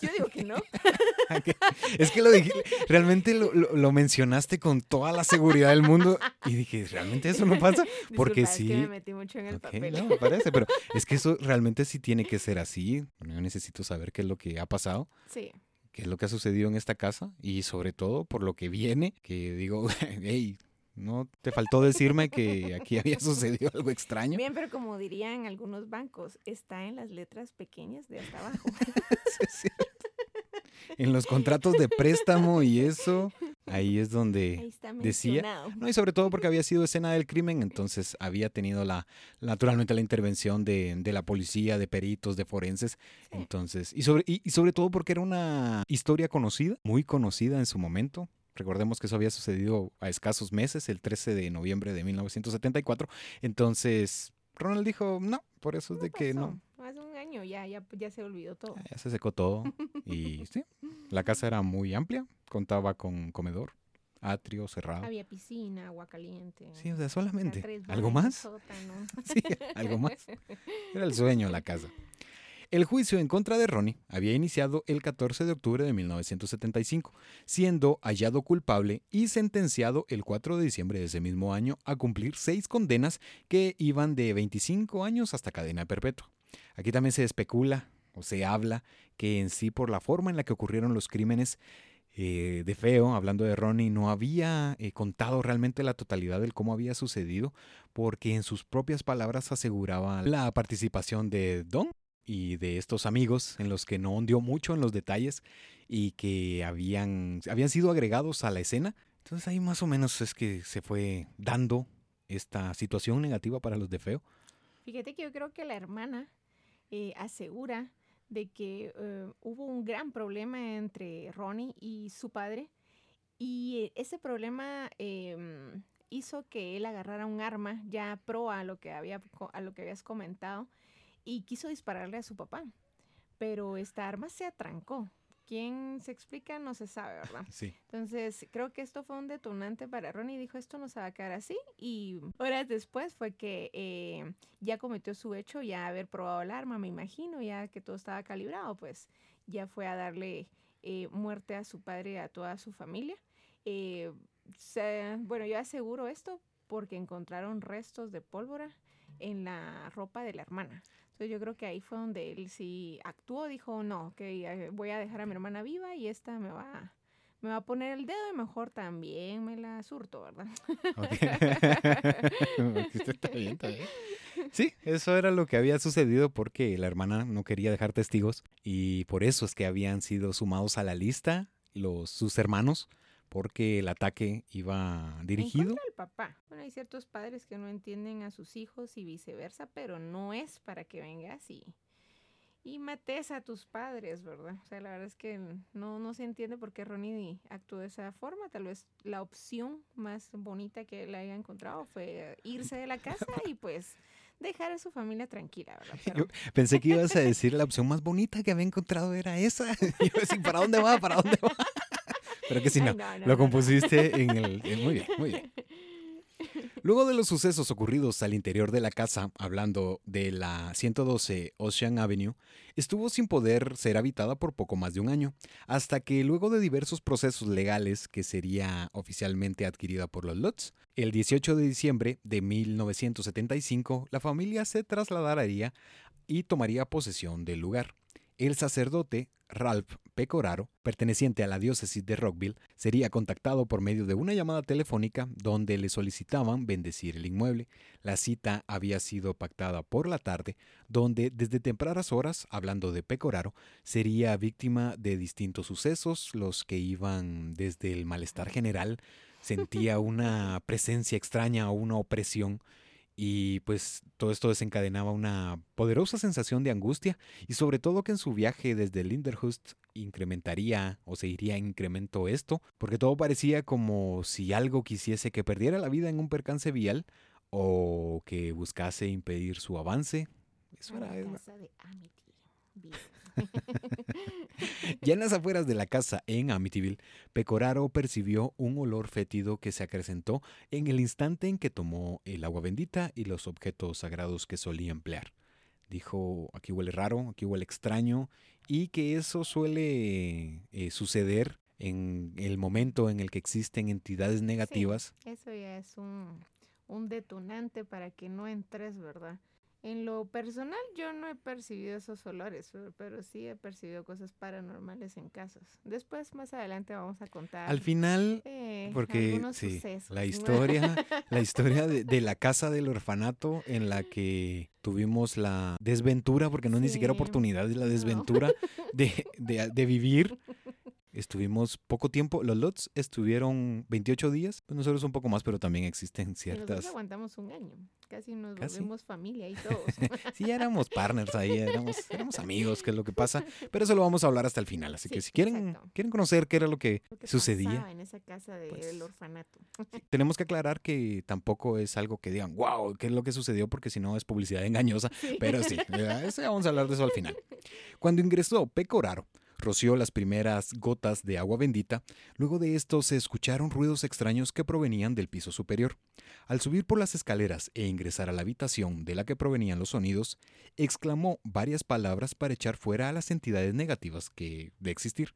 yo digo que no. es que lo dije, realmente lo, lo- lo mencionaste con toda la seguridad del mundo y dije, ¿realmente eso no pasa? Porque Disculpa, sí. Es que me metí mucho en el papel. no, me parece, pero es que eso realmente sí tiene que ser así. Bueno, yo necesito saber qué es lo que ha pasado, Sí. Qué es lo que ha sucedido en esta casa y sobre todo por lo que viene, que digo, hey, no te faltó decirme que aquí había sucedido algo extraño. Bien, pero como dirían algunos bancos, está en las letras pequeñas de hasta abajo. Sí, cierto. En los contratos de préstamo y eso, ahí es donde Ahí está decía-. No, y sobre todo porque había sido escena del crimen, entonces había tenido la, naturalmente la intervención de, de la policía, de peritos, de forenses. Sí. Entonces, y sobre, y, y sobre todo porque era una historia conocida, muy conocida en su momento. Recordemos que eso había sucedido a escasos meses, el 13 de noviembre de 1974. Entonces, Ronald dijo, no, por eso es de que no. Hace un año ya, ya, ya se olvidó todo. Ya se secó todo. Y sí, la casa era muy amplia, contaba con comedor, atrio cerrado. Había piscina, agua caliente. Sí, o sea, solamente. ¿Algo más? sótano. Sí, algo más. Era el sueño la casa. El juicio en contra de Ronnie había iniciado el 14 de octubre de 1975, siendo hallado culpable y sentenciado el 4 de diciembre de ese mismo año a cumplir seis condenas que iban de 25 años hasta cadena perpetua. Aquí también se especula o se habla que en sí por la forma en la que ocurrieron los crímenes eh, de Feo, hablando de Ronnie, no había eh, contado realmente la totalidad del cómo había sucedido, porque en sus propias palabras aseguraba la participación de Don y de estos amigos en los que no hundió mucho en los detalles y que habían, habían sido agregados a la escena. Entonces ahí más o menos es que se fue dando esta situación negativa para los de Feo. Fíjate que yo creo que la hermana eh, asegura de que eh, hubo un gran problema entre Ronnie y su padre y ese problema em, hizo que él agarrara un arma ya pro a lo que había a lo que habías comentado y quiso dispararle a su papá, pero esta arma se atrancó. ¿Quién se explica? No se sabe, ¿verdad? Sí. Entonces, creo que esto fue un detonante para Ronnie. Dijo, esto no se va a quedar así. Y horas después fue que eh, ya cometió su hecho, ya haber probado el arma, me imagino, ya que todo estaba calibrado, pues ya fue a darle eh, muerte a su padre y a toda su familia. Eh, se- bueno, yo aseguro esto porque encontraron restos de pólvora en la ropa de la hermana. Entonces yo creo que ahí fue donde él sí actuó, dijo, no, que eh, voy a dejar a mi hermana viva y esta me va, me va a poner el dedo y mejor también me la surto, ¿verdad? Ok. está bien, está. Sí, eso era lo que había sucedido porque la hermana no quería dejar testigos y por eso es que habían sido sumados a la lista los, sus hermanos porque el ataque iba En dirigido. contra del papá. Bueno, hay ciertos padres que no entienden a sus hijos y viceversa, pero no es para que vengas y, y mates a tus padres, ¿verdad? O sea, la verdad es que no, no se entiende por qué Ronnie actuó de esa forma. Tal vez la opción más bonita que él haya encontrado fue irse de la casa y pues dejar a su familia tranquila, ¿verdad? Pero- Pensé que ibas a decir la opción más bonita que había encontrado era esa. Y yo así, ¿para dónde va? ¿Para dónde va? Pero que si Ay, no, lo compusiste en el... en- muy bien, muy bien. Luego de los sucesos ocurridos al interior de la casa, hablando de la 112 Ocean Avenue, estuvo sin poder ser habitada por poco más de un año, hasta que luego de diversos procesos legales que sería oficialmente adquirida por los Lutz, el 18 de diciembre de 1975 la familia se trasladaría y tomaría posesión del lugar. El sacerdote Ralph Pecoraro, perteneciente a la diócesis de Rockville, sería contactado por medio de una llamada telefónica donde le solicitaban bendecir el inmueble. La cita había sido pactada por la tarde, donde desde tempranas horas, hablando de Pecoraro, sería víctima de distintos sucesos, los que iban desde el malestar general, sentía una presencia extraña o una opresión y pues todo esto desencadenaba una poderosa sensación de angustia y sobre todo que en su viaje desde Linderhust incrementaría o se iría en incremento esto, porque todo parecía como si algo quisiese que perdiera la vida en un percance vial o que buscase impedir su avance. Eso a la era, era- casa de Amityville. Ya en las afueras de la casa en Amityville, Pecoraro percibió un olor fétido que se acrecentó en el instante en que tomó el agua bendita y los objetos sagrados que solía emplear. Dijo, aquí huele raro, aquí huele extraño, y que eso suele eh, suceder en el momento en el que existen entidades negativas. eso ya es un, un detonante para que no entres, ¿verdad? En lo personal yo no he percibido esos olores, pero sí he percibido cosas paranormales en casas. Después, más adelante vamos a contar. Al final, eh, porque sí, la ¿no? historia, la historia de, de la casa del orfanato en la que tuvimos la desventura, porque no es ni siquiera Sí. oportunidad, es la No. desventura de, de- de vivir. Estuvimos poco tiempo, los lots estuvieron 28 días, pues nosotros un poco más, pero también existen ciertas... aguantamos un año. Casi nos Casi. volvimos familia y todos. Sí, ya éramos partners ahí, éramos, éramos amigos, que es lo que pasa, pero eso lo vamos a hablar hasta el final, así que si quieren, exacto. quieren conocer qué era lo que Lo que sucedía, pasaba en esa casa del Pues, orfanato. tenemos que aclarar que tampoco es algo que digan, wow, qué es lo que sucedió, porque si no es publicidad engañosa, Sí. pero sí, ya, eso ya vamos a hablar de eso al final. Cuando ingresó Pecoraro, roció las primeras gotas de agua bendita, luego de esto se escucharon ruidos extraños que provenían del piso superior. Al subir por las escaleras e ingresar a la habitación de la que provenían los sonidos, exclamó varias palabras para echar fuera a las entidades negativas que de existir,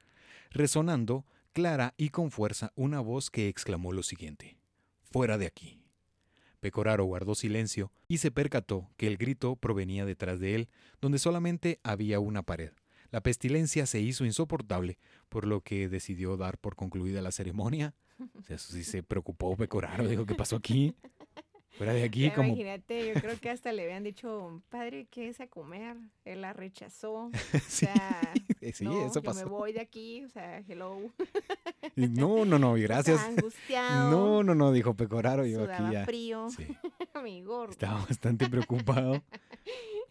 resonando clara y con fuerza una voz que exclamó lo siguiente: Fuera de aquí. Pecoraro guardó silencio y se percató que el grito provenía detrás de él, donde solamente había una pared. La pestilencia se hizo insoportable, por lo que decidió dar por concluida la ceremonia. O sea, eso sí se preocupó Pecoraro, dijo, ¿qué pasó aquí? Fuera de aquí, Ya como... Imagínate, yo creo que hasta le habían dicho, padre, ¿qué es a comer? Él la rechazó. O Sí, sea, sí, no, eso yo me pasó. voy de aquí, o sea, hello. No, no, no, gracias. Angustiado. No, no, no, dijo Pecoraro, yo sudaba aquí ya... frío. Sí. Mi gordo. Estaba bastante preocupado.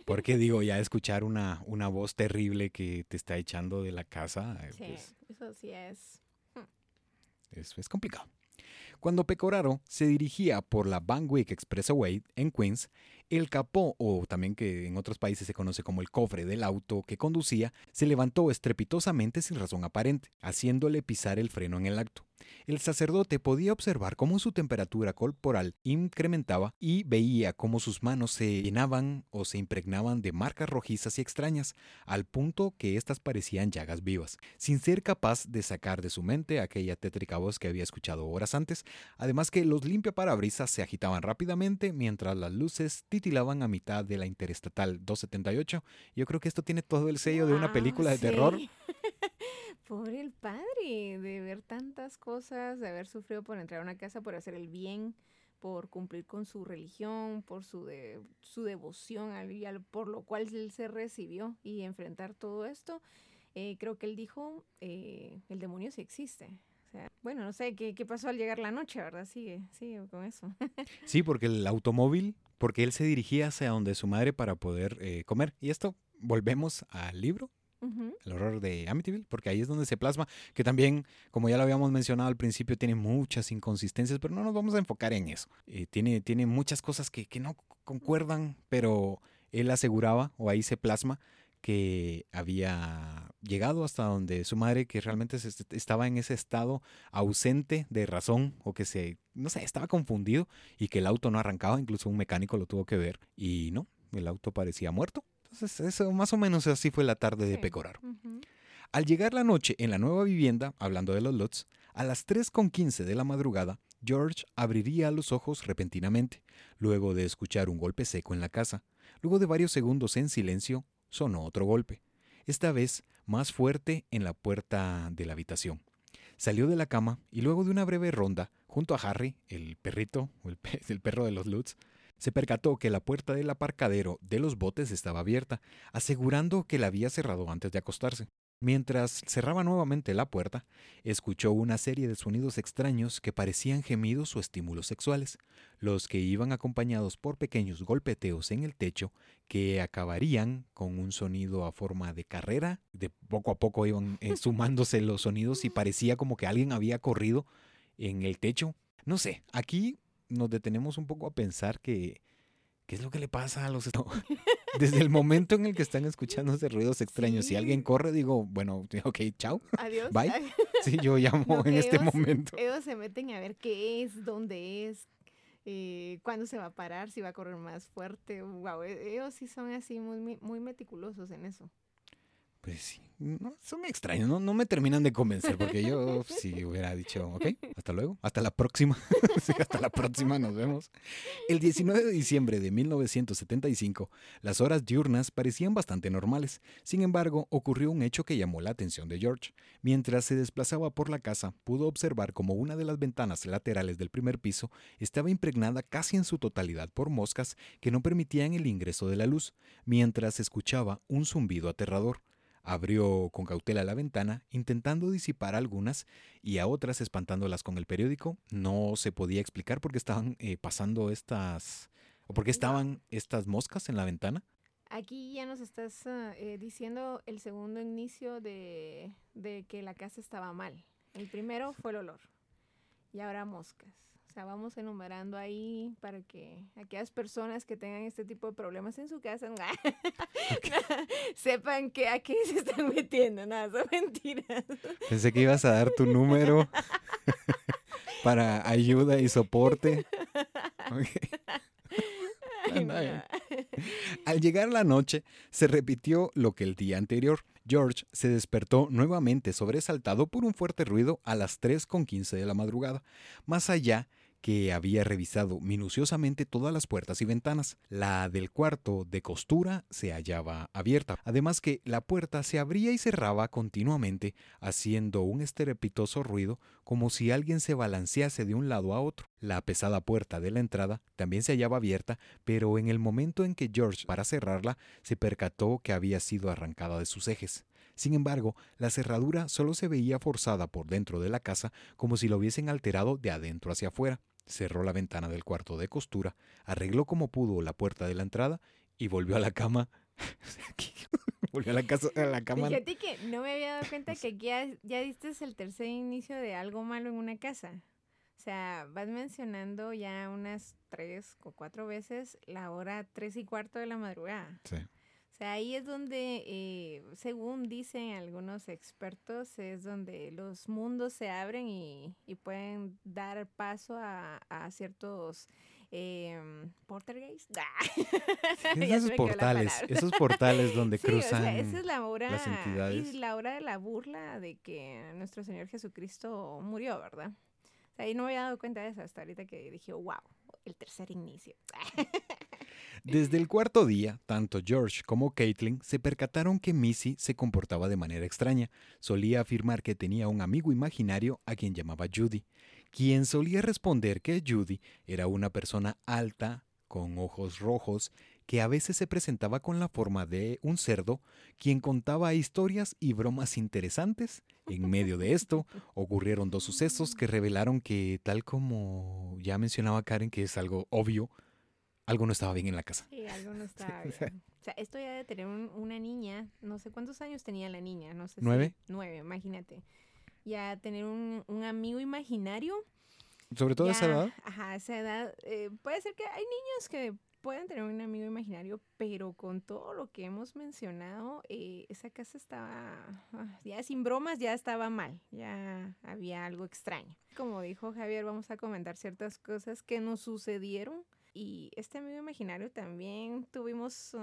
Porque digo, ya escuchar una, una voz terrible que te está echando de la casa, eh, Sí, pues, eso sí es. es, es complicado. Cuando Pecoraro se dirigía por la Van Wyck Expressway en Queens, el capó, o también que en otros países se conoce como el cofre del auto que conducía, se levantó estrepitosamente sin razón aparente, haciéndole pisar el freno en el acto. El sacerdote podía observar cómo su temperatura corporal incrementaba y veía cómo sus manos se llenaban o se impregnaban de marcas rojizas y extrañas, al punto que éstas parecían llagas vivas, sin ser capaz de sacar de su mente aquella tétrica voz que había escuchado horas antes, además que los limpiaparabrisas se agitaban rápidamente mientras las luces titilaban a mitad de la Interestatal 278. Yo creo que esto tiene todo el sello de una película de sí. Pobre el padre, de ver tantas cosas, de haber sufrido por entrar a una casa, por hacer el bien, por cumplir con su religión, por su, de, su devoción, al- por lo cual él se recibió y enfrentar todo esto. eh, creo que él dijo, eh, el demonio sí existe. O sea, bueno, no sé qué, qué pasó al llegar la noche, ¿verdad? Sigue, sigue con eso. Sí, porque el automóvil, porque él se dirigía hacia donde su madre para poder eh, comer. Y esto, volvemos al libro, El horror de Amityville, porque ahí es donde se plasma, que también, como ya lo habíamos mencionado al principio, tiene muchas inconsistencias, pero no nos vamos a enfocar en eso. Eh, tiene, tiene muchas cosas que, que no concuerdan, pero él aseguraba, o ahí se plasma, que había llegado hasta donde su madre, que realmente estaba en ese estado ausente de razón, o que se, no sé, estaba confundido, y que el auto no arrancaba, incluso un mecánico lo tuvo que ver, y no, el auto parecía muerto. Entonces, eso más o menos así fue la tarde de. Ujú. Al llegar la noche en la nueva vivienda, hablando de los lots, a las 3.15 de la madrugada, George abriría los ojos repentinamente, luego de escuchar un golpe seco en la casa. Luego de varios segundos en silencio, sonó otro golpe, esta vez más fuerte en la puerta de la habitación. Salió de la cama y luego de una breve ronda, junto a Harry, el perrito, o el, pe- el perro de los Lutz, se percató que la puerta del aparcadero de los botes estaba abierta, asegurando que la había cerrado antes de acostarse. Mientras cerraba nuevamente la puerta, escuchó una serie de sonidos extraños que parecían gemidos o estímulos sexuales, los que iban acompañados por pequeños golpeteos en el techo que acabarían con un sonido a forma de carrera. De poco a poco iban eh, sumándose los sonidos y parecía como que alguien había corrido en el techo. No sé, aquí nos detenemos un poco a pensar que ¿qué es lo que le pasa a los desde el momento en el que están escuchando esos ruidos extraños? Si alguien corre, digo, bueno, ok, chao. Adiós. Bye. Sí, yo llamo No, en este ellos- momento. Ellos se meten a ver qué es, dónde es. eh, cuándo se va a parar, si va a correr más fuerte. Wow, e, ellos sí son así muy, muy meticulosos en eso. Pues sí, no, son extraños, no, no me terminan de convencer porque yo si hubiera dicho, ok, hasta luego, hasta la próxima, hasta la próxima, nos vemos. El 19 de diciembre de 1975, las horas diurnas parecían bastante normales. Sin embargo, ocurrió un hecho que llamó la atención de George. Mientras se desplazaba por la casa, pudo observar como una de las ventanas laterales del primer piso estaba impregnada casi en su totalidad por moscas que no permitían el ingreso de la luz, mientras escuchaba un zumbido aterrador. Abrió con cautela la ventana, intentando disipar algunas y a otras espantándolas con el periódico. No se podía explicar por qué estaban eh, pasando estas o por qué estaban estas moscas en la ventana. Aquí ya nos estás ah, eh, diciendo el segundo inicio de, de que la casa estaba mal. El primero fue el olor y ahora moscas vamos enumerando ahí para que aquellas personas que tengan este tipo de problemas en su casa sepan que aquí se están metiendo. Nada, son mentiras. Pensé que ibas a dar tu número para ayuda y soporte. Al llegar la noche, se repitió lo que el día anterior. George se despertó nuevamente sobresaltado por un fuerte ruido a las 3.15 de la madrugada. Más allá, que había revisado minuciosamente todas las puertas y ventanas. La del cuarto de costura se hallaba abierta, además que la puerta se abría y cerraba continuamente, haciendo un estrepitoso ruido como si alguien se balancease de un lado a otro. La pesada puerta de la entrada también se hallaba abierta, pero en el momento en que George para cerrarla se percató que había sido arrancada de sus ejes. Sin embargo, la cerradura solo se veía forzada por dentro de la casa como si lo hubiesen alterado de adentro hacia afuera cerró la ventana del cuarto de costura, arregló como pudo la puerta de la entrada y volvió a la cama. volvió a la, casa, a la cama. Fíjate que no me había dado cuenta que ya, ya diste el tercer inicio de algo malo en una casa. O sea, vas mencionando ya unas tres o cuatro veces la hora tres y cuarto de la madrugada. Sí. Sea, ahí es donde, eh, según dicen algunos expertos, es donde los mundos se abren y, pueden dar paso a, ciertos eh, esos portales, esos portales donde cruzan esa es la hora, las entidades. Y la hora de la burla de que nuestro Señor Jesucristo murió, ¿verdad? O sea, ahí no me había dado cuenta de eso hasta ahorita que dije, wow, el tercer inicio. Desde el cuarto día, tanto George como Caitlin se percataron que Missy se comportaba de manera extraña. Solía afirmar que tenía un amigo imaginario a quien llamaba Judy, quien solía responder que Judy era una persona alta, con ojos rojos, que a veces se presentaba con la forma de un cerdo, quien contaba historias y bromas interesantes. En medio de esto, ocurrieron dos sucesos que revelaron que, tal como ya mencionaba Karen, que es algo obvio, algo no estaba bien en la casa. Sí, algo no estaba bien. O sea, esto ya de tener una niña, no sé cuántos años tenía la niña, no sé. ¿Nueve? nueve, imagínate. Ya tener un, amigo imaginario. Sobre todo a esa edad. Ajá, esa edad. Eh, puede ser que hay niños que pueden tener un amigo imaginario, pero con todo lo que hemos mencionado, eh, esa casa estaba, ah, ya sin bromas, ya estaba mal, ya había algo extraño. Como dijo Javier, vamos a comentar ciertas cosas que nos sucedieron y este amigo imaginario también tuvimos, uh,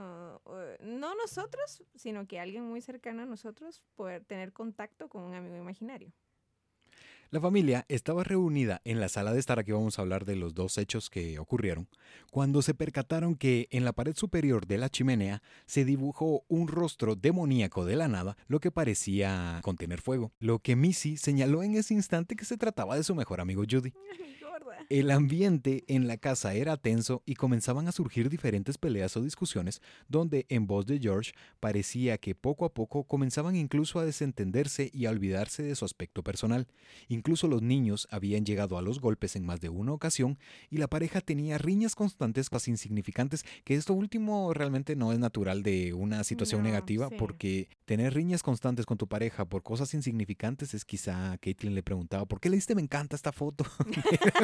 uh, no nosotros, sino que alguien muy cercano a nosotros, poder tener contacto con un amigo imaginario. La familia estaba reunida en la sala de estar, aquí vamos a hablar de los dos hechos que ocurrieron, cuando se percataron que en la pared superior de la chimenea se dibujó un rostro demoníaco de la nada, lo que parecía contener fuego, lo que Missy señaló en ese instante que se trataba de su mejor amigo Judy. El ambiente en la casa era tenso y comenzaban a surgir diferentes peleas o discusiones donde en voz de George parecía que poco a poco comenzaban incluso a desentenderse y a olvidarse de su aspecto personal. Incluso los niños habían llegado a los golpes en más de una ocasión y la pareja tenía riñas constantes casi insignificantes, que esto último realmente no es natural de una situación negativa porque tener riñas constantes con tu pareja por cosas insignificantes es quizá, Caitlin le preguntaba, ¿por qué le diste me encanta esta foto?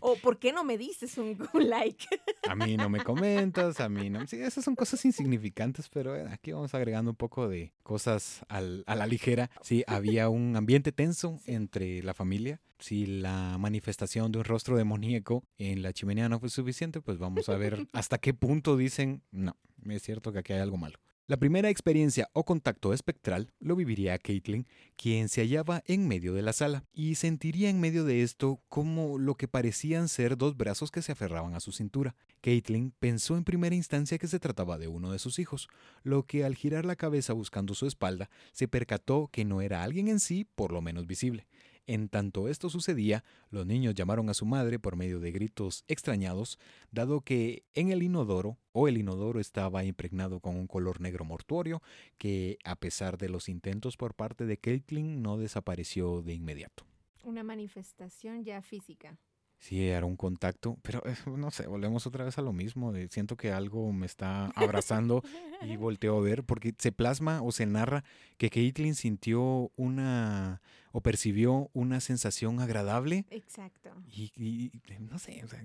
o ¿por qué no me dices un, un like? A mí no me comentas, a mí no. Sí, esas son cosas insignificantes, pero eh, aquí vamos agregando un poco de cosas al- a la ligera. Sí, había un ambiente tenso entre la familia. Si la manifestación de un rostro demoníaco en la chimenea no fue suficiente, pues vamos a ver hasta qué punto dicen, no, es cierto que aquí hay algo malo. La primera experiencia o contacto espectral lo viviría Caitlin, quien se hallaba en medio de la sala, y sentiría en medio de esto como lo que parecían ser dos brazos que se aferraban a su cintura. Caitlin pensó en primera instancia que se trataba de uno de sus hijos, lo que al girar la cabeza buscando su espalda, se percató que no era alguien en sí, por lo menos visible. En tanto esto sucedía, los niños llamaron a su madre por medio de gritos extrañados, dado que en el inodoro o el inodoro estaba impregnado con un color negro mortuorio que, a pesar de los intentos por parte de Caitlin, no desapareció de inmediato. Una manifestación ya física. Sí, era un contacto, pero eh, no sé, volvemos otra vez a lo mismo. de siento que algo me está abrazando y volteo a ver, porque se plasma o se narra que Caitlin sintió una o percibió una sensación agradable Exacto. y, no sé, o sea,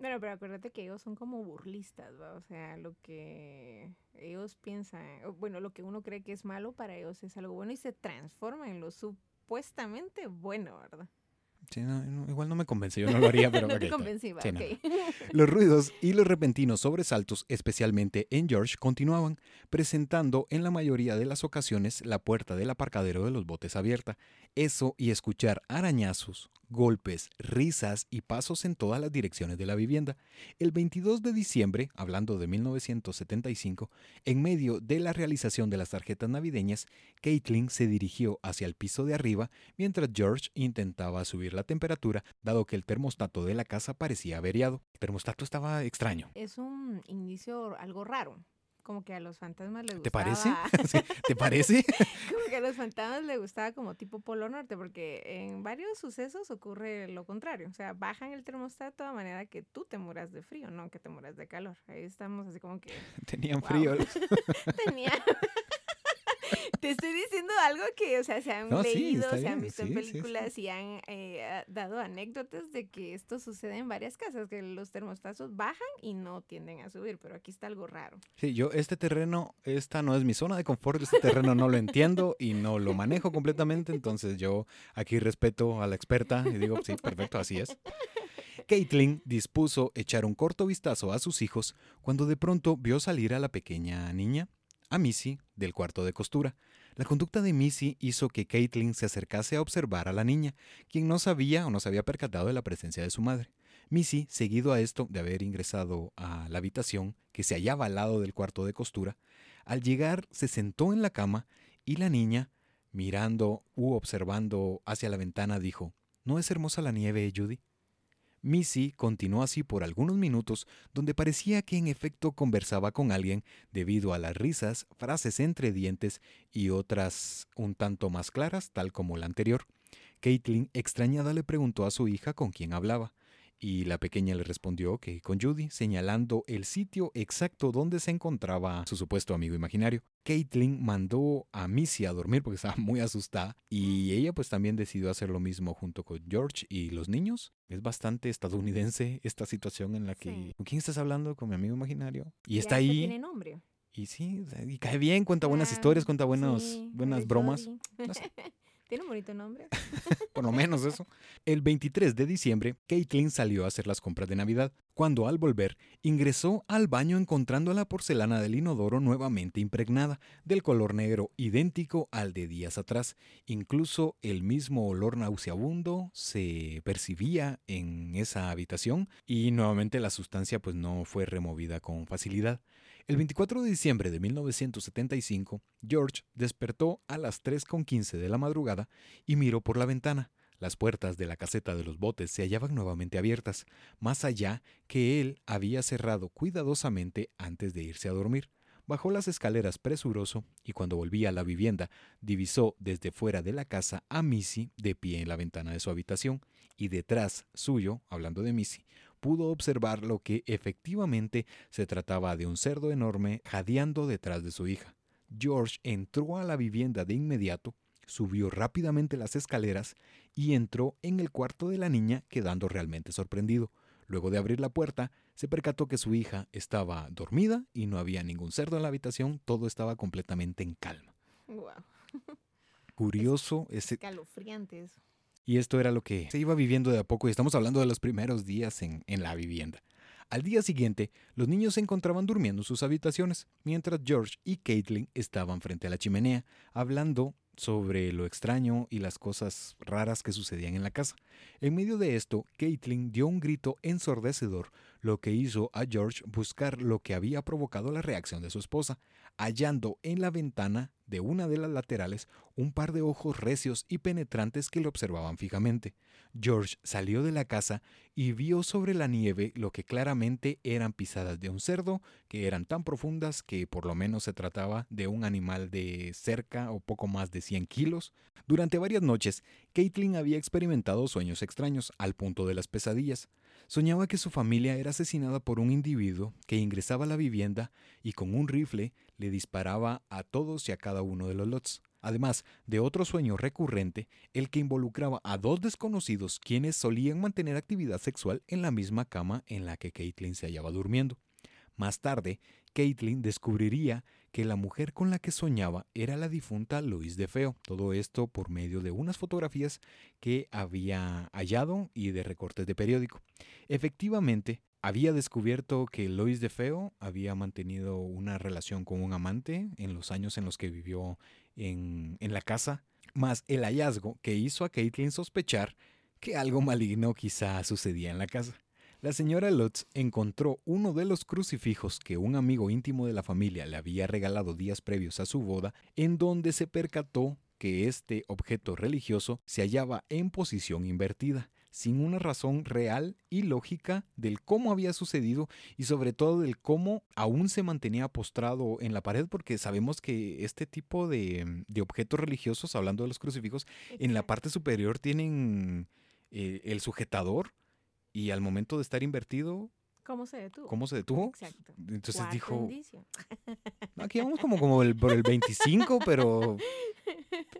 Bueno, pero acuérdate que ellos son como burlistas, ¿va? O sea, lo que ellos piensan, bueno, lo que uno cree que es malo para ellos es algo bueno y se transforma en lo supuestamente bueno, ¿verdad? Sí, no, no, igual no me convence, yo no lo haría, pero no te convencí. Los ruidos y los repentinos sobresaltos, especialmente en George, continuaban, presentando en la mayoría de las ocasiones la puerta del aparcadero de los botes abierta. Eso y escuchar arañazos, golpes, risas y pasos en todas las direcciones de la vivienda. El 22 de diciembre, hablando de 1975, en medio de la realización de las tarjetas navideñas, Caitlin se dirigió hacia el piso de arriba mientras George intentaba subir la temperatura, dado que el termostato de la casa parecía averiado. El termostato estaba extraño. Es un inicio algo raro. Como que a los fantasmas les ¿Te gustaba. parece? Sí, ¿Te parece? Como que a los fantasmas les gustaba como tipo Polo Norte, porque en varios sucesos ocurre lo contrario. O sea, bajan el termostato de manera que tú te muras de frío, no que te muras de calor. Ahí estamos así como que Tenían Wow. frío. tenía. Te estoy diciendo algo que, o sea, se han No, leído, se han visto en sí, sí, películas y han eh, dado anécdotas de que esto sucede en varias casas, que los termostatos bajan y no tienden a subir, pero aquí está algo raro. Sí, yo este terreno, esta no es mi zona de confort, este terreno no lo entiendo y no lo manejo completamente, entonces yo aquí respeto a la experta y digo, sí, perfecto, así es. Caitlin dispuso echar un corto vistazo a sus hijos cuando de pronto vio salir a la pequeña niña, a Missy, del cuarto de costura. La conducta de Missy hizo que Caitlin se acercase a observar a la niña, quien no sabía o no se había percatado de la presencia de su madre. Missy, seguido a esto de haber ingresado a la habitación que se hallaba al lado del cuarto de costura, al llegar se sentó en la cama y la niña, mirando u observando hacia la ventana, dijo, ¿No es hermosa la nieve, Judy? Missy continuó así por algunos minutos, donde parecía que en efecto conversaba con alguien debido a las risas, frases entre dientes y otras un tanto más claras, tal como la anterior. Caitlin, extrañada, le preguntó a su hija con quién hablaba, y la pequeña le respondió que con Judy, señalando el sitio exacto donde se encontraba su supuesto amigo imaginario. Caitlin mandó a Missy a dormir porque estaba muy asustada y ella pues también decidió hacer lo mismo junto con George y los niños. Es bastante estadounidense esta situación en la que Sí. ¿con quién estás hablando? Con mi amigo imaginario. Y está ahí Tiene nombre. y sí, y cae bien, cuenta buenas Ah, historias, cuenta buenos, sí, buenas bromas. No sé. Tiene un bonito nombre. por lo menos eso. El 23 de diciembre, Caitlin salió a hacer las compras de Navidad, cuando al volver ingresó al baño encontrando la porcelana del inodoro nuevamente impregnada, del color negro idéntico al de días atrás. Incluso el mismo olor nauseabundo se percibía en esa habitación y nuevamente la sustancia pues no fue removida con facilidad. El 24 de diciembre de 1975, George despertó a las 3.15 de la madrugada y miró por la ventana. Las puertas de la caseta de los botes se hallaban nuevamente abiertas, más allá que él había cerrado cuidadosamente antes de irse a dormir. Bajó las escaleras presuroso y cuando volvía a la vivienda divisó desde fuera de la casa a Missy de pie en la ventana de su habitación y detrás suyo, hablando de Missy, pudo observar lo que efectivamente se trataba de un cerdo enorme jadeando detrás de su hija. George entró a la vivienda de inmediato, subió rápidamente las escaleras y entró en el cuarto de la niña quedando realmente sorprendido. Luego de abrir la puerta, se percató que su hija estaba dormida y no había ningún cerdo en la habitación, todo estaba completamente en calma. Wow. Curioso ese... Escalofriante eso. Y esto era lo que se iba viviendo de a poco y estamos hablando de los primeros días en, en la vivienda. Al día siguiente, los niños se encontraban durmiendo en sus habitaciones, mientras George y Caitlin estaban frente a la chimenea, hablando sobre lo extraño y las cosas raras que sucedían en la casa. En medio de esto, Caitlin dio un grito ensordecedor, lo que hizo a George buscar lo que había provocado la reacción de su esposa, hallando en la ventana de una de las laterales un par de ojos recios y penetrantes que lo observaban fijamente. George salió de la casa y vio sobre la nieve lo que claramente eran pisadas de un cerdo, que eran tan profundas que por lo menos se trataba de un animal de cerca o poco más de 100 kilos. Durante varias noches, Caitlin había experimentado sueños extraños al punto de las pesadillas. Soñaba que su familia era asesinada por un individuo que ingresaba a la vivienda y con un rifle le disparaba a todos y a cada uno de los lots. Además de otro sueño recurrente, el que involucraba a dos desconocidos quienes solían mantener actividad sexual en la misma cama en la que Caitlin se hallaba durmiendo. Más tarde, Caitlin descubriría que la mujer con la que soñaba era la difunta Lois de Feo. Todo esto por medio de unas fotografías que había hallado y de recortes de periódico. Efectivamente, había descubierto que Lois de Feo había mantenido una relación con un amante en los años en los que vivió en, en la casa, más el hallazgo que hizo a Caitlin sospechar que algo maligno quizá sucedía en la casa. La señora Lutz encontró uno de los crucifijos que un amigo íntimo de la familia le había regalado días previos a su boda, en donde se percató que este objeto religioso se hallaba en posición invertida, sin una razón real y lógica del cómo había sucedido y sobre todo del cómo aún se mantenía postrado en la pared, porque sabemos que este tipo de, de objetos religiosos, hablando de los crucifijos, en la parte superior tienen eh, el sujetador y al momento de estar invertido, ¿Cómo se detuvo? ¿cómo se detuvo? Exacto. Entonces Cuarto dijo, indicio. "No, aquí vamos como, como el- por el 25, pero,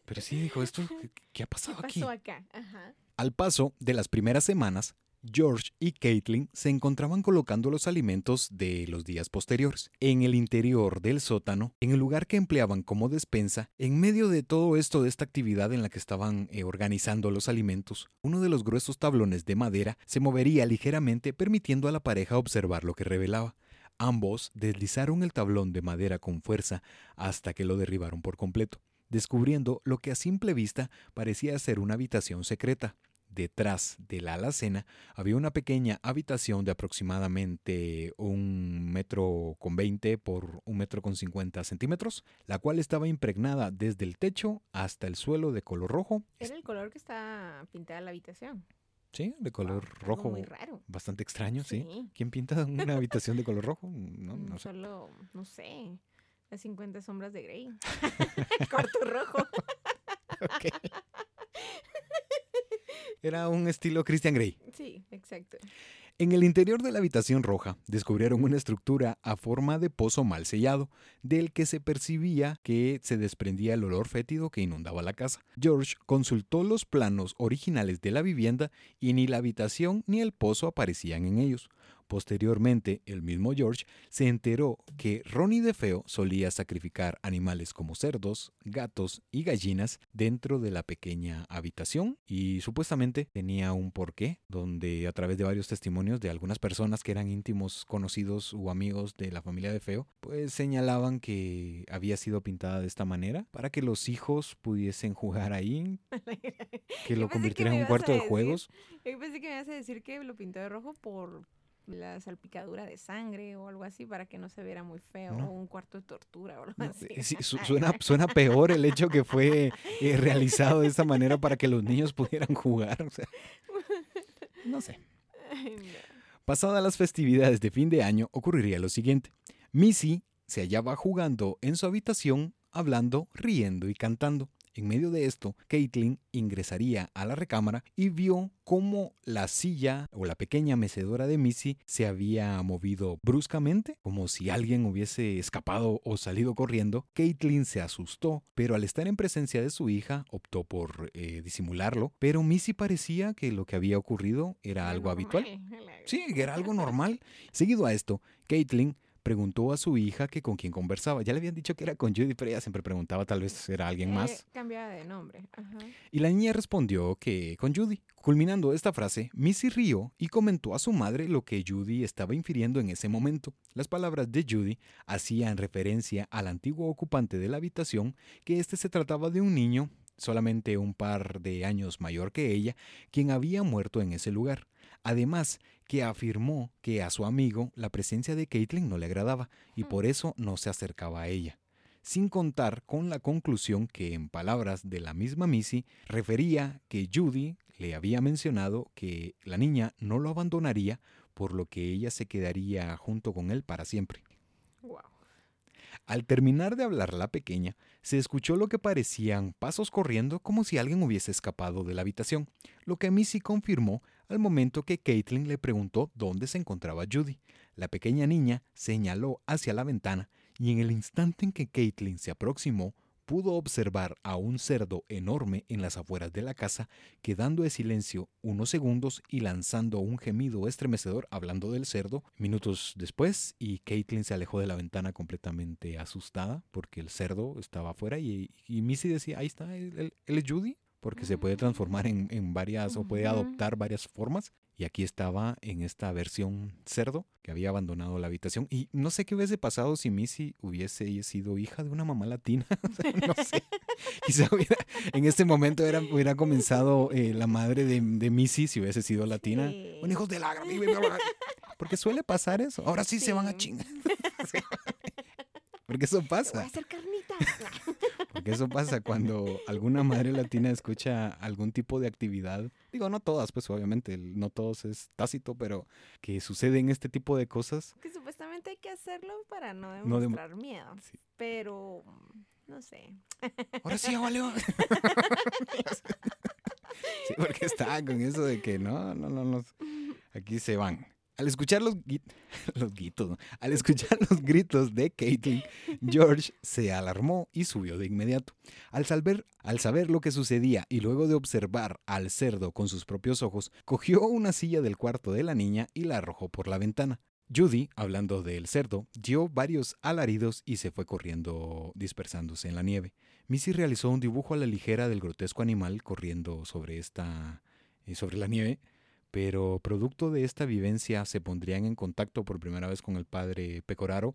pero sí dijo, ¿esto qué, qué ha ¿Qué pasado aquí? pasó acá? Ajá. Al paso de las primeras semanas, George y Caitlin se encontraban colocando los alimentos de los días posteriores en el interior del sótano, en el lugar que empleaban como despensa, en medio de todo esto de esta actividad en la que estaban eh, organizando los alimentos. Uno de los gruesos tablones de madera se movería ligeramente permitiendo a la pareja observar lo que revelaba. Ambos deslizaron el tablón de madera con fuerza hasta que lo derribaron por completo, descubriendo lo que a simple vista parecía ser una habitación secreta. Detrás de la alacena había una pequeña habitación de aproximadamente un metro con 20 por un metro con 50 centímetros, la cual estaba impregnada desde el techo hasta el suelo de color rojo. Era el color que está pintada la habitación. Sí, de color rojo. Muy raro. Bastante extraño, sí. Sí. ¿Quién pinta una habitación de color rojo? No, Mm, no sé. Solo, no sé, las 50 sombras de Grey. Cuarto rojo. Ok. Era un estilo Christian Grey. Sí, exacto. En el interior de la habitación roja descubrieron una estructura a forma de pozo mal sellado, del que se percibía que se desprendía el olor fétido que inundaba la casa. George consultó los planos originales de la vivienda y ni la habitación ni el pozo aparecían en ellos. Posteriormente, el mismo George se enteró que Ronnie DeFeo solía sacrificar animales como cerdos, gatos y gallinas dentro de la pequeña habitación y supuestamente tenía un porqué donde a través de varios testimonios de algunas personas que eran íntimos conocidos u amigos de la familia de Feo, pues señalaban que había sido pintada de esta manera para que los hijos pudiesen jugar ahí, que lo pensé que convirtiera me en un cuarto de juegos. Yo pensé que me ibas a decir que lo pintó de rojo por la salpicadura de sangre o algo así para que no se viera muy feo No. o un cuarto de tortura o algo No, así. eh, sí, suena, suena peor el hecho que fue eh, realizado de esta manera para que los niños pudieran jugar. o sea, no sé. Ay, no. Pasadas las festividades de fin de año ocurriría lo siguiente. Missy se hallaba jugando en su habitación, hablando, riendo y cantando. En medio de esto, Caitlin ingresaría a la recámara y vio cómo la silla o la pequeña mecedora de Missy se había movido bruscamente, como si alguien hubiese escapado o salido corriendo. Caitlin se asustó, pero al estar en presencia de su hija optó por eh, disimularlo, pero Missy parecía que lo que había ocurrido era algo habitual. Sí, era algo normal. Seguido a esto, Caitlin preguntó a su hija que con quién conversaba. Ya le habían dicho que era con Judy, pero ella siempre preguntaba, tal vez era alguien más. Eh, cambiaba de nombre. Ajá. Y la niña respondió que con Judy. Culminando esta frase, Missy rió y comentó a su madre lo que Judy estaba infiriendo en ese momento. Las palabras de Judy hacían referencia al antiguo ocupante de la habitación, que este se trataba de un niño, solamente un par de años mayor que ella, quien había muerto en ese lugar. Además, que afirmó que a su amigo la presencia de Caitlin no le agradaba y por eso no se acercaba a ella. Sin contar con la conclusión que, en palabras de la misma Missy, refería que Judy le había mencionado que la niña no lo abandonaría, por lo que ella se quedaría junto con él para siempre. Wow. Al terminar de hablar la pequeña, se escuchó lo que parecían pasos corriendo como si alguien hubiese escapado de la habitación, lo que Missy confirmó al momento que Caitlin le preguntó dónde se encontraba Judy. La pequeña niña señaló hacia la ventana y en el instante en que Caitlin se aproximó, pudo observar a un cerdo enorme en las afueras de la casa, quedando de silencio unos segundos y lanzando un gemido estremecedor hablando del cerdo. Minutos después, y Caitlin se alejó de la ventana completamente asustada porque el cerdo estaba afuera y, Missy decía, ahí está, él, él es Judy porque se puede transformar en, en varias o puede adoptar varias formas. Y aquí estaba en esta versión cerdo que había abandonado la habitación. Y no sé qué hubiese pasado si Missy hubiese sido hija de una mamá latina. no sé. Quizá hubiera, en este momento era, hubiera comenzado eh, la madre de, de, Missy si hubiese sido latina. Sí. Hijos de la... Porque suele pasar eso. Ahora sí, se van a chingar. Porque eso Voy a pasa. hacer carnitas. Porque eso pasa cuando alguna madre latina escucha algún tipo de actividad. Digo, no todas, pues obviamente, no todos es tácito, pero que suceden este tipo de cosas. que supuestamente hay que hacerlo para no No demo- demostrar miedo. Sí. Pero, no sé. Ahora sí, valió. sí, porque estaba con eso de que no, no, no, no. Aquí se van. Al escuchar los, los gritos, al escuchar los gritos de Caitlin, George se alarmó y subió de inmediato. Al saber, al saber lo que sucedía y luego de observar al cerdo con sus propios ojos, cogió una silla del cuarto de la niña y la arrojó por la ventana. Judy, hablando del cerdo, dio varios alaridos y se fue corriendo dispersándose en la nieve. Missy realizó un dibujo a la ligera del grotesco animal corriendo sobre esta eh, sobre la nieve, pero producto de esta vivencia se pondrían en contacto por primera vez con el padre Pecoraro,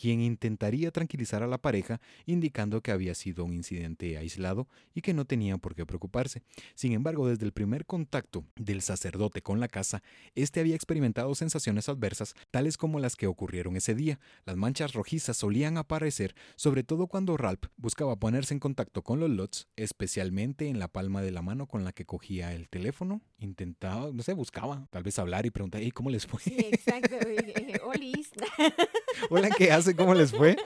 quien intentaría tranquilizar a la pareja, indicando que había sido un incidente aislado y que no tenía por qué preocuparse. Sin embargo, desde el primer contacto del sacerdote con la casa, este había experimentado sensaciones adversas, tales como las que ocurrieron ese día. Las manchas rojizas solían aparecer, sobre todo cuando Ralph buscaba ponerse en contacto con los Lots, especialmente en la palma de la mano con la que cogía el teléfono. Intentaba, no sé, buscaba, tal vez hablar y preguntar, "Hey, ¿cómo les fue? Sí, exacto. y, eh, Olis. Hola, ¿qué ¿Cómo les fue?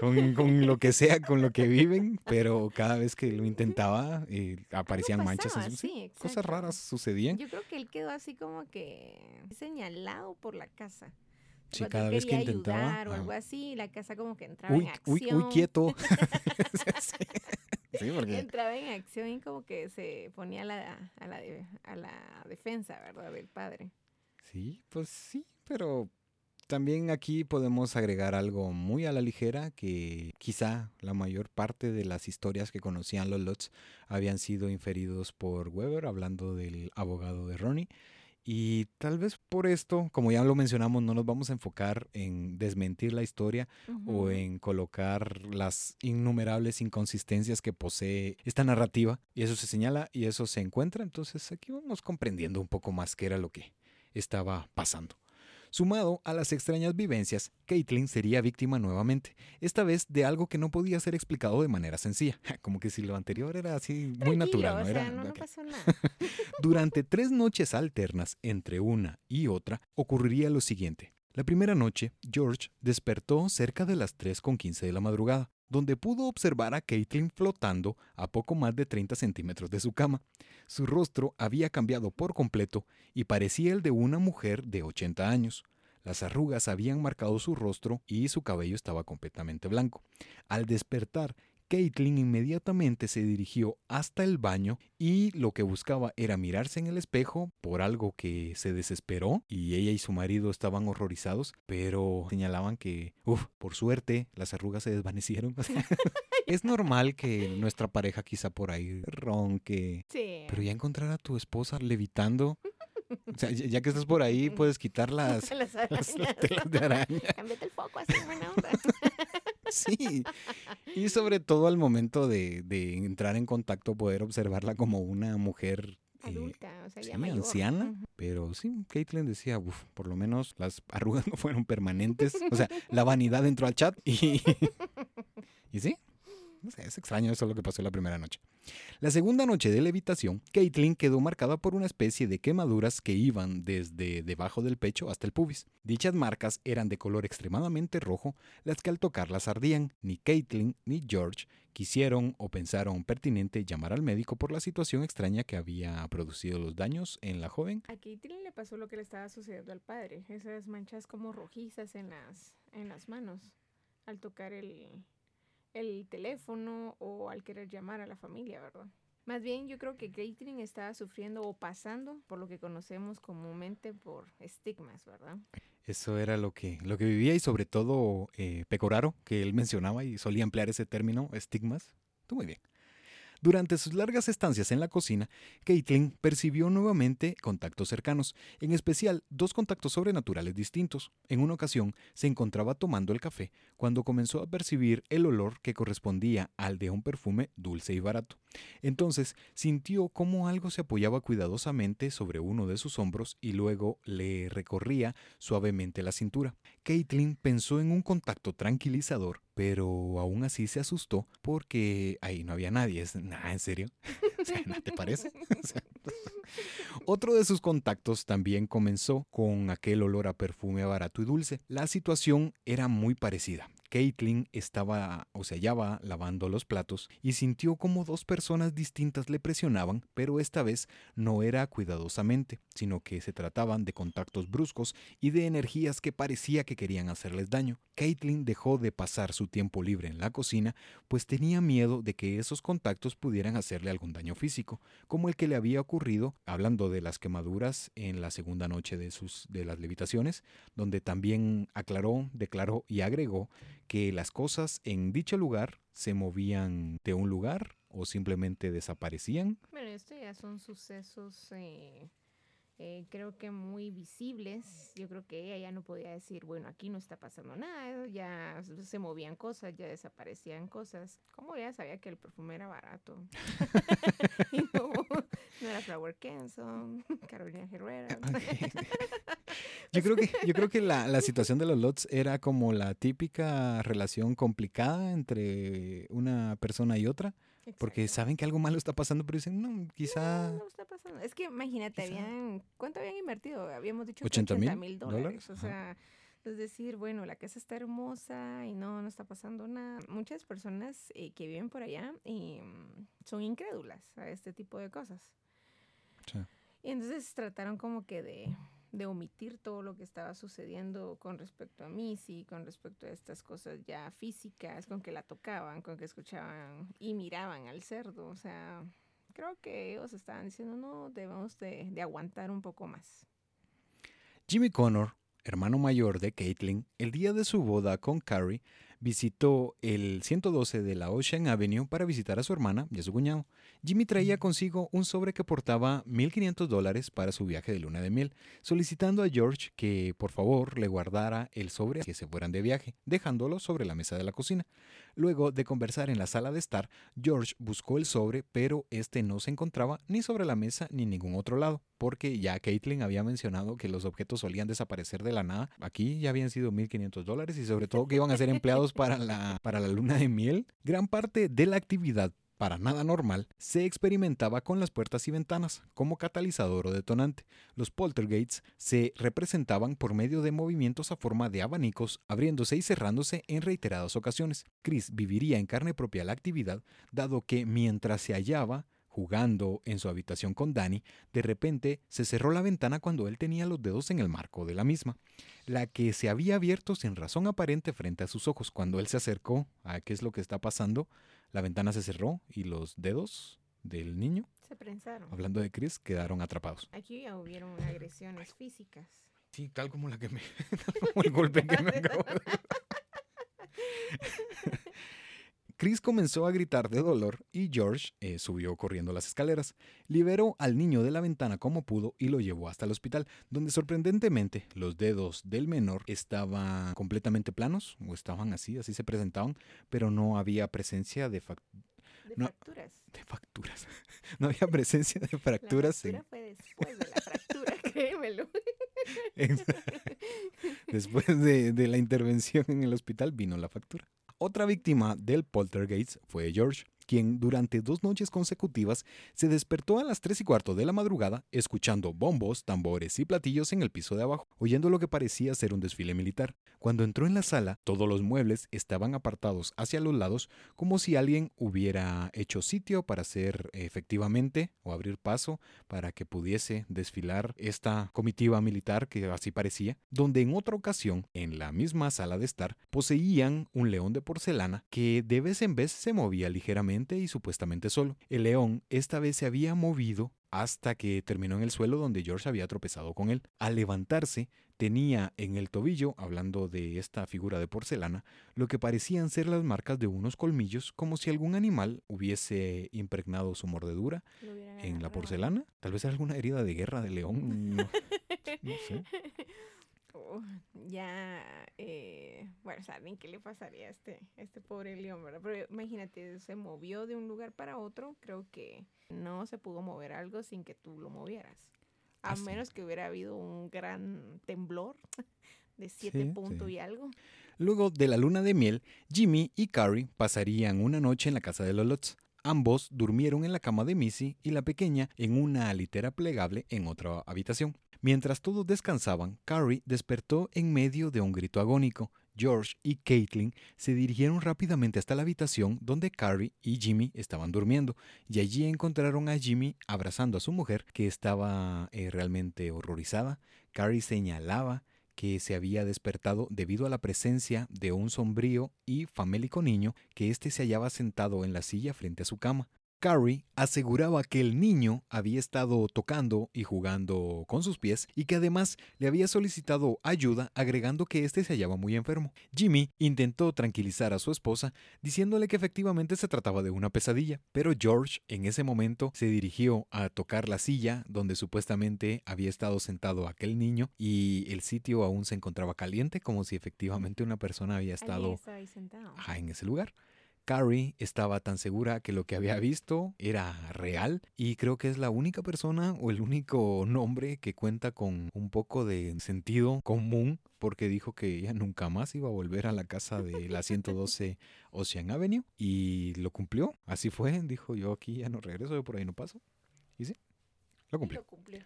Con, con lo que sea, con lo que viven, pero cada vez que lo intentaba eh, aparecían manchas. en pasaba, su- sí, sí, cosas raras sucedían. Yo creo que él quedó así como que señalado por la casa. Sí, cada vez que intentaba. ayudar o ah, algo así, la casa como que entraba uy, en acción. uy, quieto. sí, sí, porque Entraba en acción y como que se ponía a la, a la, de- a la defensa, ¿verdad? Del padre. Sí, pues sí, pero también aquí podemos agregar algo muy a la ligera que quizá la mayor parte de las historias que conocían los Lots habían sido inferidos por Weber, hablando del abogado de Ronnie. Y tal vez por esto, como ya lo mencionamos, no nos vamos a enfocar en desmentir la historia o en colocar las innumerables inconsistencias que posee esta narrativa. Y eso se señala y eso se encuentra. Entonces aquí vamos comprendiendo un poco más qué era lo que estaba pasando. Sumado a las extrañas vivencias, Caitlin sería víctima nuevamente, esta vez de algo que no podía ser explicado de manera sencilla, como que si lo anterior era así muy natural, ¿no? o sea, Era, no, pasó nada. Durante tres noches alternas entre una y otra, ocurriría lo siguiente. La primera noche, George despertó cerca de las 3.15 de la madrugada. Donde pudo observar a Caitlin flotando a poco más de 30 centímetros de su cama. Su rostro había cambiado por completo y parecía el de una mujer de 80 años. Las arrugas habían marcado su rostro y su cabello estaba completamente blanco. Al despertar, Caitlin inmediatamente se dirigió hasta el baño y lo que buscaba era mirarse en el espejo por algo que se desesperó y ella y su marido estaban horrorizados, pero señalaban que, uff, por suerte las arrugas se desvanecieron. es normal que nuestra pareja quizá por ahí ronque, Sí. pero ya encontrar a tu esposa levitando, o sea, ya que estás por ahí puedes quitar las, Las las arañas. telas de araña. Cámbiate el foco así, buena onda. Sí, y sobre todo al momento de, de entrar en contacto poder observarla como una mujer eh, Adulta, o sea, ya mayor. anciana, pero sí, Caitlin decía, uff, por lo menos las arrugas no fueron permanentes, o sea, la vanidad entró al chat y, y sí, es extraño eso lo que pasó la primera noche. La segunda noche de levitación, Caitlin quedó marcada por una especie de quemaduras que iban desde debajo del pecho hasta el pubis. Dichas marcas eran de color extremadamente rojo, las que al tocarlas ardían. Ni Caitlin ni George quisieron o pensaron pertinente llamar al médico por la situación extraña que había producido los daños en la joven. A Caitlyn le pasó lo que le estaba sucediendo al padre. Esas manchas como rojizas en las, en las manos al tocar el, el teléfono o al querer llamar a la familia, ¿verdad? Más bien yo creo que Caitlyn estaba sufriendo o pasando por lo que conocemos comúnmente por estigmas, ¿verdad? Eso era lo que, lo que vivía y sobre todo eh, Pecoraro, que él mencionaba y solía emplear ese término, estigmas. Tú muy bien. Durante sus largas estancias en la cocina, Caitlin percibió nuevamente contactos cercanos, en especial dos contactos sobrenaturales distintos. En una ocasión se encontraba tomando el café cuando comenzó a percibir el olor que correspondía al de un perfume dulce y barato. Entonces sintió cómo algo se apoyaba cuidadosamente sobre uno de sus hombros y luego le recorría suavemente la cintura. Caitlin pensó en un contacto tranquilizador, pero aún así se asustó porque ahí no había nadie. ¿En serio? O sea, ¿no te parece? Otro de sus contactos también comenzó con aquel olor a perfume barato y dulce. La situación era muy parecida. Caitlin estaba o se hallaba lavando los platos y sintió como dos personas distintas le presionaban, pero esta vez no era cuidadosamente, sino que se trataban de contactos bruscos y de energías que parecía que querían hacerles daño. Caitlin dejó de pasar su tiempo libre en la cocina, pues tenía miedo de que esos contactos pudieran hacerle algún daño físico, como el que le había ocurrido hablando de las quemaduras en la segunda noche de sus de las levitaciones, donde también aclaró, declaró y agregó que las cosas en dicho lugar se movían de un lugar o simplemente desaparecían. Bueno, esto ya son sucesos, eh, eh, creo que muy visibles. Yo creo que ella ya no podía decir, bueno, aquí no está pasando nada, ya se movían cosas, ya desaparecían cosas. ¿Cómo ella sabía que el perfume era barato? y no, Flower Kenson, Carolina Herrera. Yo creo que, yo creo que la, la situación de los lots era como la típica relación complicada entre una persona y otra, porque saben que algo malo está pasando, pero dicen, no, quizá... No, no está pasando. Es que imagínate, Quizá. habían, ¿cuánto habían invertido? Habíamos dicho que 80 mil dólares. O ajá. sea, es decir, bueno, la casa está hermosa y no, no está pasando nada. Muchas personas eh, que viven por allá eh, son incrédulas a este tipo de cosas. Sí. Y entonces trataron como que de, de omitir todo lo que estaba sucediendo con respecto a Missy, con respecto a estas cosas ya físicas, con que la tocaban, con que escuchaban y miraban al cerdo. O sea, creo que ellos estaban diciendo, no, debemos de, de aguantar un poco más. Jimmy Connor, hermano mayor de Caitlin, el día de su boda con Carrie, visitó el 112 de la Ocean Avenue para visitar a su hermana y a su cuñado. Jimmy traía consigo un sobre que portaba 1.500 dólares para su viaje de luna de miel, solicitando a George que por favor le guardara el sobre que se fueran de viaje, dejándolo sobre la mesa de la cocina. Luego de conversar en la sala de estar, George buscó el sobre, pero este no se encontraba ni sobre la mesa ni en ningún otro lado, porque ya Caitlin había mencionado que los objetos solían desaparecer de la nada. Aquí ya habían sido 1.500 dólares y sobre todo que iban a ser empleados para la, para la luna de miel. Gran parte de la actividad para nada normal, se experimentaba con las puertas y ventanas como catalizador o detonante. Los poltergeists se representaban por medio de movimientos a forma de abanicos, abriéndose y cerrándose en reiteradas ocasiones. Chris viviría en carne propia la actividad, dado que mientras se hallaba jugando en su habitación con Danny, de repente se cerró la ventana cuando él tenía los dedos en el marco de la misma, la que se había abierto sin razón aparente frente a sus ojos. Cuando él se acercó a qué es lo que está pasando, la ventana se cerró y los dedos del niño, Se prensaron. hablando de Chris, quedaron atrapados. Aquí ya hubieron agresiones físicas. Sí, tal como la que me. como el golpe que me acabo de Chris comenzó a gritar de dolor y George eh, subió corriendo las escaleras. Liberó al niño de la ventana como pudo y lo llevó hasta el hospital, donde sorprendentemente los dedos del menor estaban completamente planos o estaban así, así se presentaban, pero no había presencia de, fac- De No. fracturas. de facturas. No había presencia de La fracturas en- fractura fue después de la fractura, créemelo. Después de, de la intervención en el hospital vino la factura. Otra víctima del poltergeist fue George, quien durante dos noches consecutivas se despertó a las 3 y cuarto de la madrugada escuchando bombos, tambores y platillos en el piso de abajo, oyendo lo que parecía ser un desfile militar. Cuando entró en la sala, todos los muebles estaban apartados hacia los lados como si alguien hubiera hecho sitio para hacer efectivamente o abrir paso para que pudiese desfilar esta comitiva militar que así parecía, donde en otra ocasión, en la misma sala de estar, poseían un león de porcelana que de vez en vez se movía ligeramente y supuestamente solo. El león esta vez se había movido hasta que terminó en el suelo donde George había tropezado con él. Al levantarse, tenía en el tobillo, hablando de esta figura de porcelana, lo que parecían ser las marcas de unos colmillos, como si algún animal hubiese impregnado su mordedura en la porcelana. Tal vez era alguna herida de guerra de león. no- no sé. Oh, ya, eh, bueno, saben qué le pasaría a este, a este pobre león, ¿verdad? Pero imagínate, se movió de un lugar para otro, creo que no se pudo mover algo sin que tú lo movieras. A Ah, sí. menos que hubiera habido un gran temblor de siete Sí, puntos sí. y algo. Luego de la luna de miel, Jimmy y Carrie pasarían una noche en la casa de los Lutz. Ambos durmieron en la cama de Missy y la pequeña en una litera plegable en otra habitación. Mientras todos descansaban, Carrie despertó en medio de un grito agónico. George y Caitlin se dirigieron rápidamente hasta la habitación donde Carrie y Jimmy estaban durmiendo, y allí encontraron a Jimmy abrazando a su mujer, que estaba eh, realmente horrorizada. Carrie señalaba que se había despertado debido a la presencia de un sombrío y famélico niño que éste se hallaba sentado en la silla frente a su cama. Carrie aseguraba que el niño había estado tocando y jugando con sus pies y que además le había solicitado ayuda agregando que éste se hallaba muy enfermo. Jimmy intentó tranquilizar a su esposa diciéndole que efectivamente se trataba de una pesadilla, pero George en ese momento se dirigió a tocar la silla donde supuestamente había estado sentado aquel niño y el sitio aún se encontraba caliente como si efectivamente una persona había estado estaba ahí sentado. ajá, en ese lugar. Carrie estaba tan segura que lo que había visto era real y creo que es la única persona o el único nombre que cuenta con un poco de sentido común porque dijo que ella nunca más iba a volver a la casa de la 112 Ocean Avenue y lo cumplió. Así fue, dijo yo aquí ya no regreso, yo por ahí no paso. Y sí, lo cumplió. lo cumplió.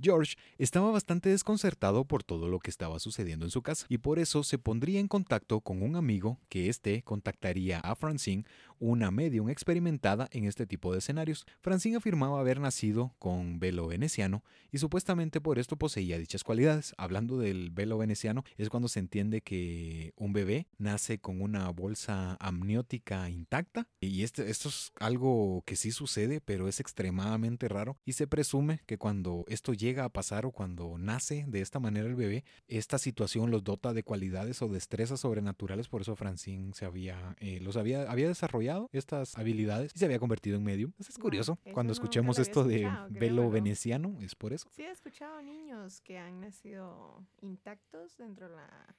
George estaba bastante desconcertado por todo lo que estaba sucediendo en su casa y por eso se pondría en contacto con un amigo que éste contactaría a Francine, una medium experimentada en este tipo de escenarios. Francine afirmaba haber nacido con velo veneciano y supuestamente por esto poseía dichas cualidades. Hablando del velo veneciano, es cuando se entiende que un bebé nace con una bolsa amniótica intacta y este, esto es algo que sí sucede, pero es extremadamente raro y se presume que cuando esto llega a pasar o cuando nace de esta manera el bebé, esta situación los dota de cualidades o destrezas sobrenaturales, por eso Francine se había, eh, los había, había desarrollado estas habilidades y se había convertido en medium. Eso es Wow, curioso, eso cuando escuchemos esto de velo ¿no? veneciano, es por eso. Sí, he escuchado niños que han nacido intactos dentro de la,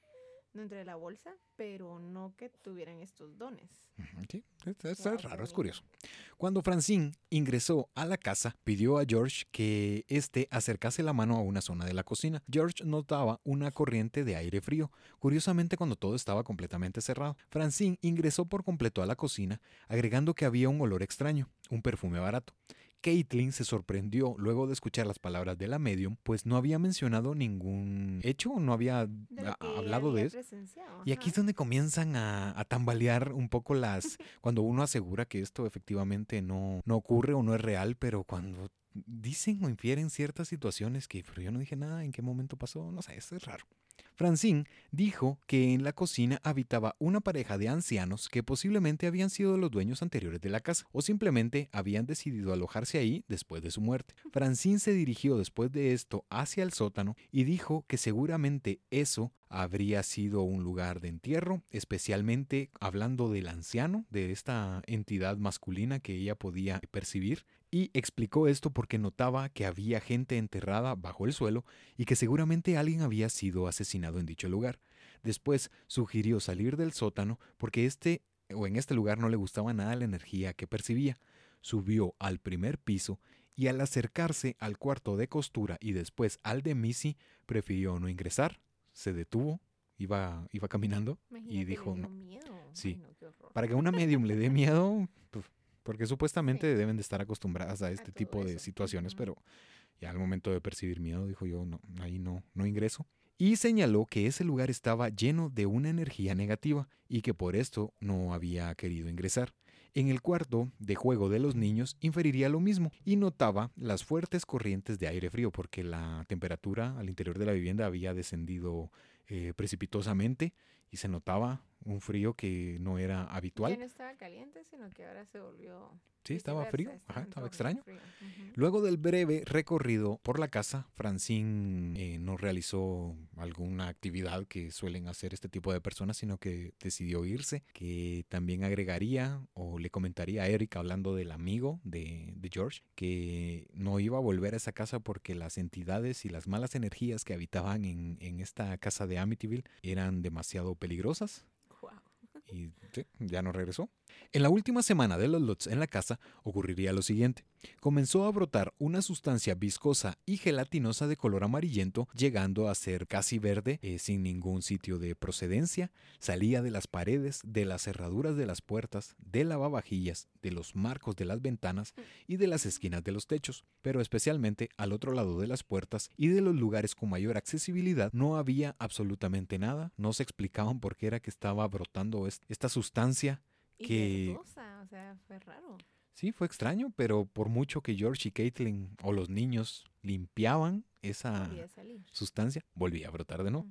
dentro de la bolsa, pero no que tuvieran estos dones. Sí, es, es Wow, raro, es curioso. Cuando Francine ingresó a la casa, pidió a George que éste acercase la mano a una zona de la cocina. George notaba una corriente de aire frío, curiosamente cuando todo estaba completamente cerrado. Francine ingresó por completo a la cocina, agregando que había un olor extraño, un perfume barato. Caitlin se sorprendió luego de escuchar las palabras de la medium, pues no había mencionado ningún hecho, no había De hablado de eso. Y aquí es donde comienzan a, a tambalear un poco las... cuando uno asegura que esto efectivamente no, no ocurre o no es real, pero cuando dicen o infieren ciertas situaciones que pero yo no dije nada, en qué momento pasó, no sé, eso es raro. Francine dijo que en la cocina habitaba una pareja de ancianos que posiblemente habían sido los dueños anteriores de la casa o simplemente habían decidido alojarse ahí después de su muerte. Francine se dirigió después de esto hacia el sótano y dijo que seguramente eso habría sido un lugar de entierro, especialmente hablando del anciano, de esta entidad masculina que ella podía percibir, y explicó esto porque notaba que había gente enterrada bajo el suelo y que seguramente alguien había sido asesinado en dicho lugar. Después sugirió salir del sótano porque este o en este lugar no le gustaba nada la energía que percibía. Subió al primer piso y al acercarse al cuarto de costura y después al de Missy, prefirió no ingresar, se detuvo, iba, iba caminando Imagínate, y dijo, no, miedo. Sí. Ay, no, para que a una medium le dé miedo, porque supuestamente deben de estar acostumbradas a este tipo de eso, situaciones, pero ya al momento de percibir miedo dijo yo, no, ahí no, no ingreso. Y señaló que ese lugar estaba lleno de una energía negativa y que por esto no había querido ingresar. En el cuarto de juego de los niños inferiría lo mismo y notaba las fuertes corrientes de aire frío porque la temperatura al interior de la vivienda había descendido eh, precipitosamente y se notaba un frío que no era habitual. Ya no estaba caliente, sino que ahora se volvió. Sí, estaba frío, ajá, estaba extraño. frío. Luego del breve recorrido por la casa, Francine eh, no realizó alguna actividad que suelen hacer este tipo de personas, sino que decidió irse, que también agregaría o le comentaría a Eric, hablando del amigo de, de George, que no iba a volver a esa casa porque las entidades y las malas energías que habitaban en, en esta casa de Amityville eran demasiado peligrosas. Y sí, ya no regresó. En la última semana de los lots en la casa ocurriría lo siguiente. Comenzó a brotar una sustancia viscosa y gelatinosa de color amarillento, llegando a ser casi verde, eh, sin ningún sitio de procedencia. Salía de las paredes, de las cerraduras de las puertas, de lavavajillas, de los marcos de las ventanas y de las esquinas de los techos, pero especialmente al otro lado de las puertas y de los lugares con mayor accesibilidad no había absolutamente nada, no se explicaban por qué era que estaba brotando est- esta sustancia. Y que- o sea, fue raro. Sí, fue extraño, pero por mucho que George y Caitlin o los niños limpiaban esa sustancia, volvía a brotar de nuevo.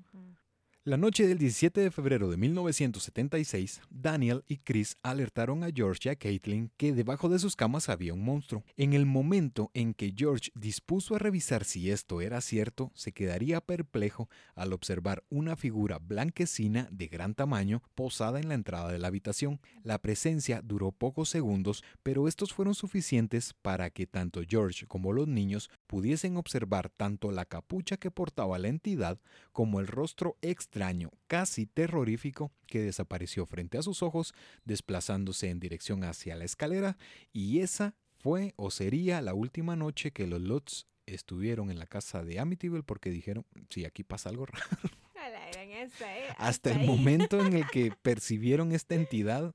La noche del 17 de febrero de 1976, Daniel y Chris alertaron a George y a Caitlin que debajo de sus camas había un monstruo. En el momento en que George dispuso a revisar si esto era cierto, se quedaría perplejo al observar una figura blanquecina de gran tamaño posada en la entrada de la habitación. La presencia duró pocos segundos, pero estos fueron suficientes para que tanto George como los niños pudiesen observar tanto la capucha que portaba la entidad como el rostro extraño, casi terrorífico, que desapareció frente a sus ojos, desplazándose en dirección hacia la escalera, y esa fue o sería la última noche que los Lutz estuvieron en la casa de Amityville porque dijeron, sí, aquí pasa algo raro. Esa, ¿eh? Hasta el momento en el que percibieron esta entidad,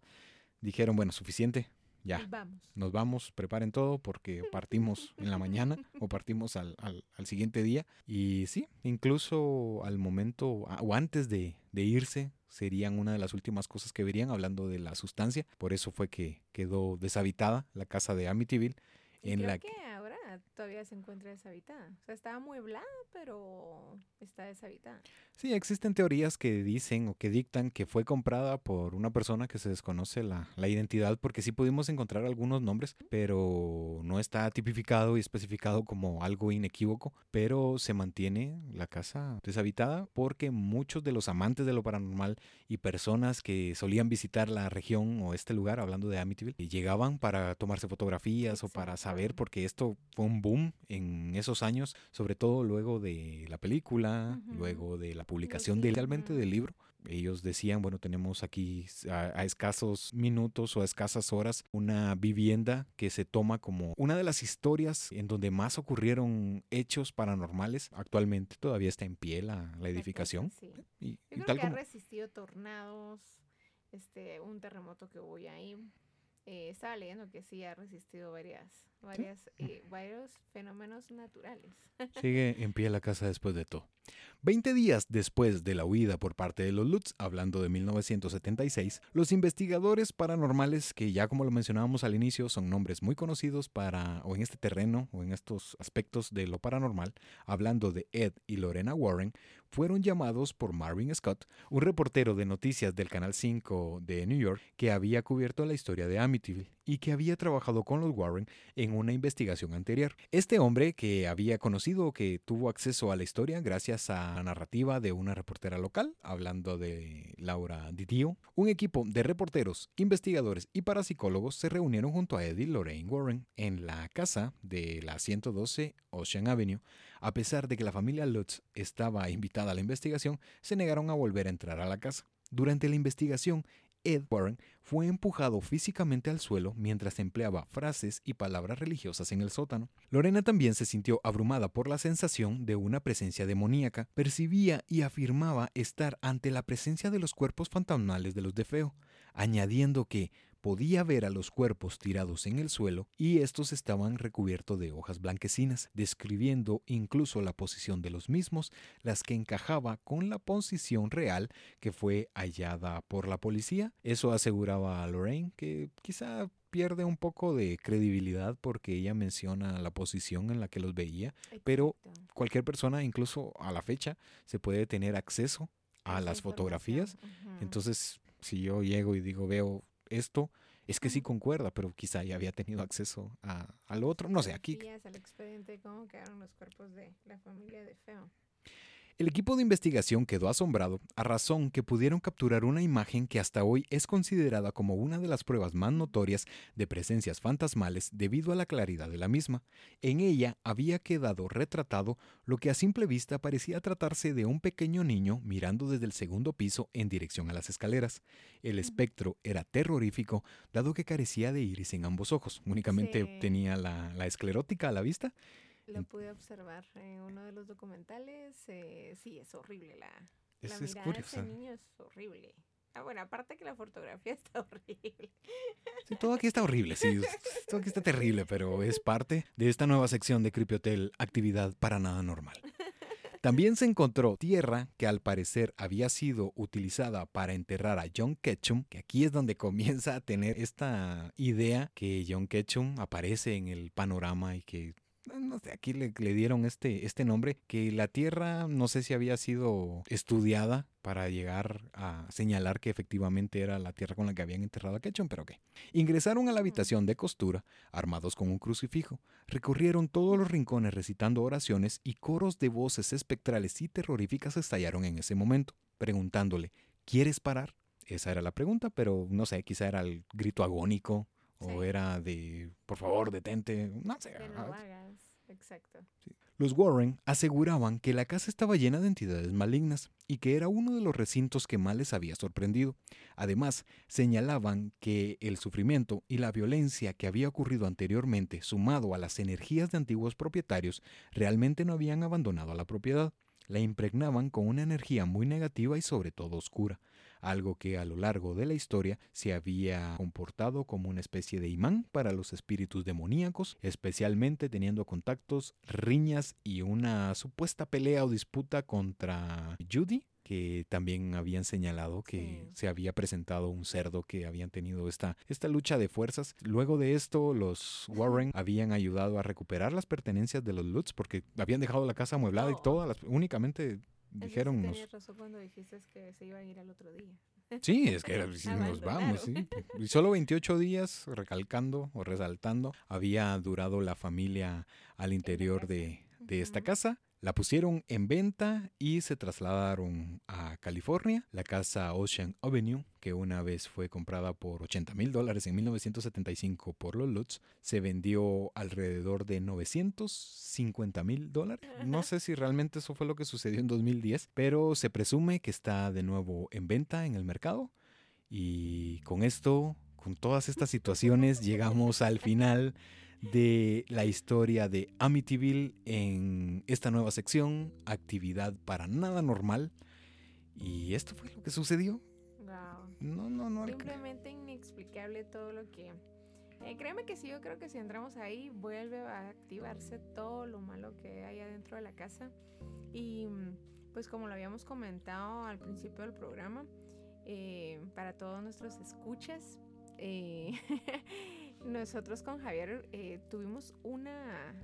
dijeron, bueno, suficiente, ya, Vamos. nos vamos, preparen todo porque partimos en la mañana o partimos al, al- al siguiente día. Y sí, incluso al momento o antes de, de irse serían una de las últimas cosas que verían hablando de la sustancia. Por eso fue que quedó deshabitada la casa de Amityville. Y en creo la que ahora todavía se encuentra deshabitada. O sea, estaba amueblada, pero está deshabitada. Sí, existen teorías que dicen o que dictan que fue comprada por una persona que se desconoce la, la identidad, porque sí pudimos encontrar algunos nombres, pero no está tipificado y especificado como algo inequívoco, pero se mantiene la casa deshabitada porque muchos de los amantes de lo paranormal y personas que solían visitar la región o este lugar, hablando de Amityville, llegaban para tomarse fotografías o para saber, porque esto fue fue un boom en esos años, sobre todo luego de la película, Ujú. luego de la publicación de, realmente del libro. Ellos decían, bueno, tenemos aquí a, a escasos minutos o a escasas horas una vivienda que se toma como una de las historias en donde más ocurrieron hechos paranormales. Actualmente todavía está en pie la, la edificación. Sí. Y, y Yo creo tal que como... ha resistido tornados, este, un terremoto que hubo ahí. Eh, estaba leyendo que sí ha resistido varias, varias, eh, varios fenómenos naturales. Sigue en pie la casa después de todo. Veinte días después de la huida por parte de los Lutz, hablando de 1976, los investigadores paranormales, que ya como lo mencionábamos al inicio, son nombres muy conocidos para, o en este terreno, o en estos aspectos de lo paranormal, hablando de Ed y Lorena Warren, fueron llamados por Marvin Scott, un reportero de noticias del Canal 5 de New York, que había cubierto la historia de Amityville y que había trabajado con los Warren en una investigación anterior. Este hombre, que había conocido que tuvo acceso a la historia gracias a la narrativa de una reportera local, hablando de Laura Didio, un equipo de reporteros, investigadores y parapsicólogos se reunieron junto a Eddie Lorraine Warren en la casa de la 112 Ocean Avenue. A pesar de que la familia Lutz estaba invitada a la investigación, se negaron a volver a entrar a la casa. Durante la investigación, Ed Warren fue empujado físicamente al suelo mientras empleaba frases y palabras religiosas en el sótano. Lorena también se sintió abrumada por la sensación de una presencia demoníaca. Percibía y afirmaba estar ante la presencia de los cuerpos fantasmales de los de Feo, añadiendo que podía ver a los cuerpos tirados en el suelo y estos estaban recubiertos de hojas blanquecinas, describiendo incluso la posición de los mismos, las que encajaba con la posición real que fue hallada por la policía. Eso aseguraba a Lorraine que quizá pierde un poco de credibilidad porque ella menciona la posición en la que los veía. Pero-. Cualquier persona, incluso a la fecha, se puede tener acceso a Esa las fotografías. Entonces, si yo llego y digo, veo esto, es que sí concuerda, pero quizá ya había tenido acceso a, al otro. No sé, aquí Fotografías, al expediente, cómo quedaron los cuerpos de la familia de Feo. El equipo de investigación quedó asombrado a razón que pudieron capturar una imagen que hasta hoy es considerada como una de las pruebas más notorias de presencias fantasmales debido a la claridad de la misma. En ella había quedado retratado lo que a simple vista parecía tratarse de un pequeño niño mirando desde el segundo piso en dirección a las escaleras. El espectro era terrorífico dado que carecía de iris en ambos ojos, únicamente Sí. tenía la, la esclerótica a la vista Lo pude observar en uno de los documentales. eh, sí, es horrible la, Es, la es mirada de curiosa. ese niño es horrible. Ah, bueno, aparte que la fotografía está horrible. Sí, todo aquí está horrible, sí. Todo aquí está terrible, pero es parte de esta nueva sección de Creepy Hotel, actividad para nada normal. También se encontró tierra que al parecer había sido utilizada para enterrar a John Ketchum, que aquí es donde comienza a tener esta idea que John Ketchum aparece en el panorama y que no sé, aquí le, le dieron este, este nombre, que la Tierra no sé si había sido estudiada para llegar a señalar que efectivamente era la Tierra con la que habían enterrado a Ketchum, pero qué. Ingresaron a la habitación de costura, armados con un crucifijo, recorrieron todos los rincones recitando oraciones y coros de voces espectrales y terroríficas estallaron en ese momento, preguntándole, ¿quieres parar? Esa era la pregunta, pero no sé, quizá era el grito agónico o era de, por favor, detente, no sé. No hagas. Exacto. los Warren aseguraban que la casa estaba llena de entidades malignas y que era uno de los recintos que más les había sorprendido. Además, señalaban que el sufrimiento y la violencia que había ocurrido anteriormente, sumado a las energías de antiguos propietarios, realmente no habían abandonado a la propiedad. La impregnaban con una energía muy negativa y sobre todo oscura, algo que a lo largo de la historia se había comportado como una especie de imán para los espíritus demoníacos, especialmente teniendo contactos, riñas y una supuesta pelea o disputa contra Judy, que también habían señalado que Sí. se había presentado un cerdo que habían tenido esta, esta lucha de fuerzas. Luego de esto, los Warren habían ayudado a recuperar las pertenencias de los Lutz porque habían dejado la casa amueblada y todas las, únicamente dijeron tenías razón cuando dijiste que se iban a ir al otro día. Sí, es que era- sí, nos vamos, sí. Y solo 28 días, recalcando o resaltando, había durado la familia al interior de, de esta casa. La pusieron en venta y se trasladaron a California. La casa Ocean Avenue, que una vez fue comprada por 80 mil dólares en 1975 por los Lutz, se vendió alrededor de 950 mil dólares. No sé si realmente eso fue lo que sucedió en 2010, pero se presume que está de nuevo en venta en el mercado. Y con esto, con todas estas situaciones, llegamos al final de la historia de Amityville en esta nueva sección, actividad para nada normal. Y esto fue lo que sucedió. Wow. No, no, no. Simplemente inexplicable todo lo que... Eh, créeme que sí, yo creo que si entramos ahí vuelve a activarse todo lo malo que hay adentro de la casa. Y pues como lo habíamos comentado al principio del programa, eh, para todos nuestros escuchas, eh, nosotros con Javier eh, tuvimos una,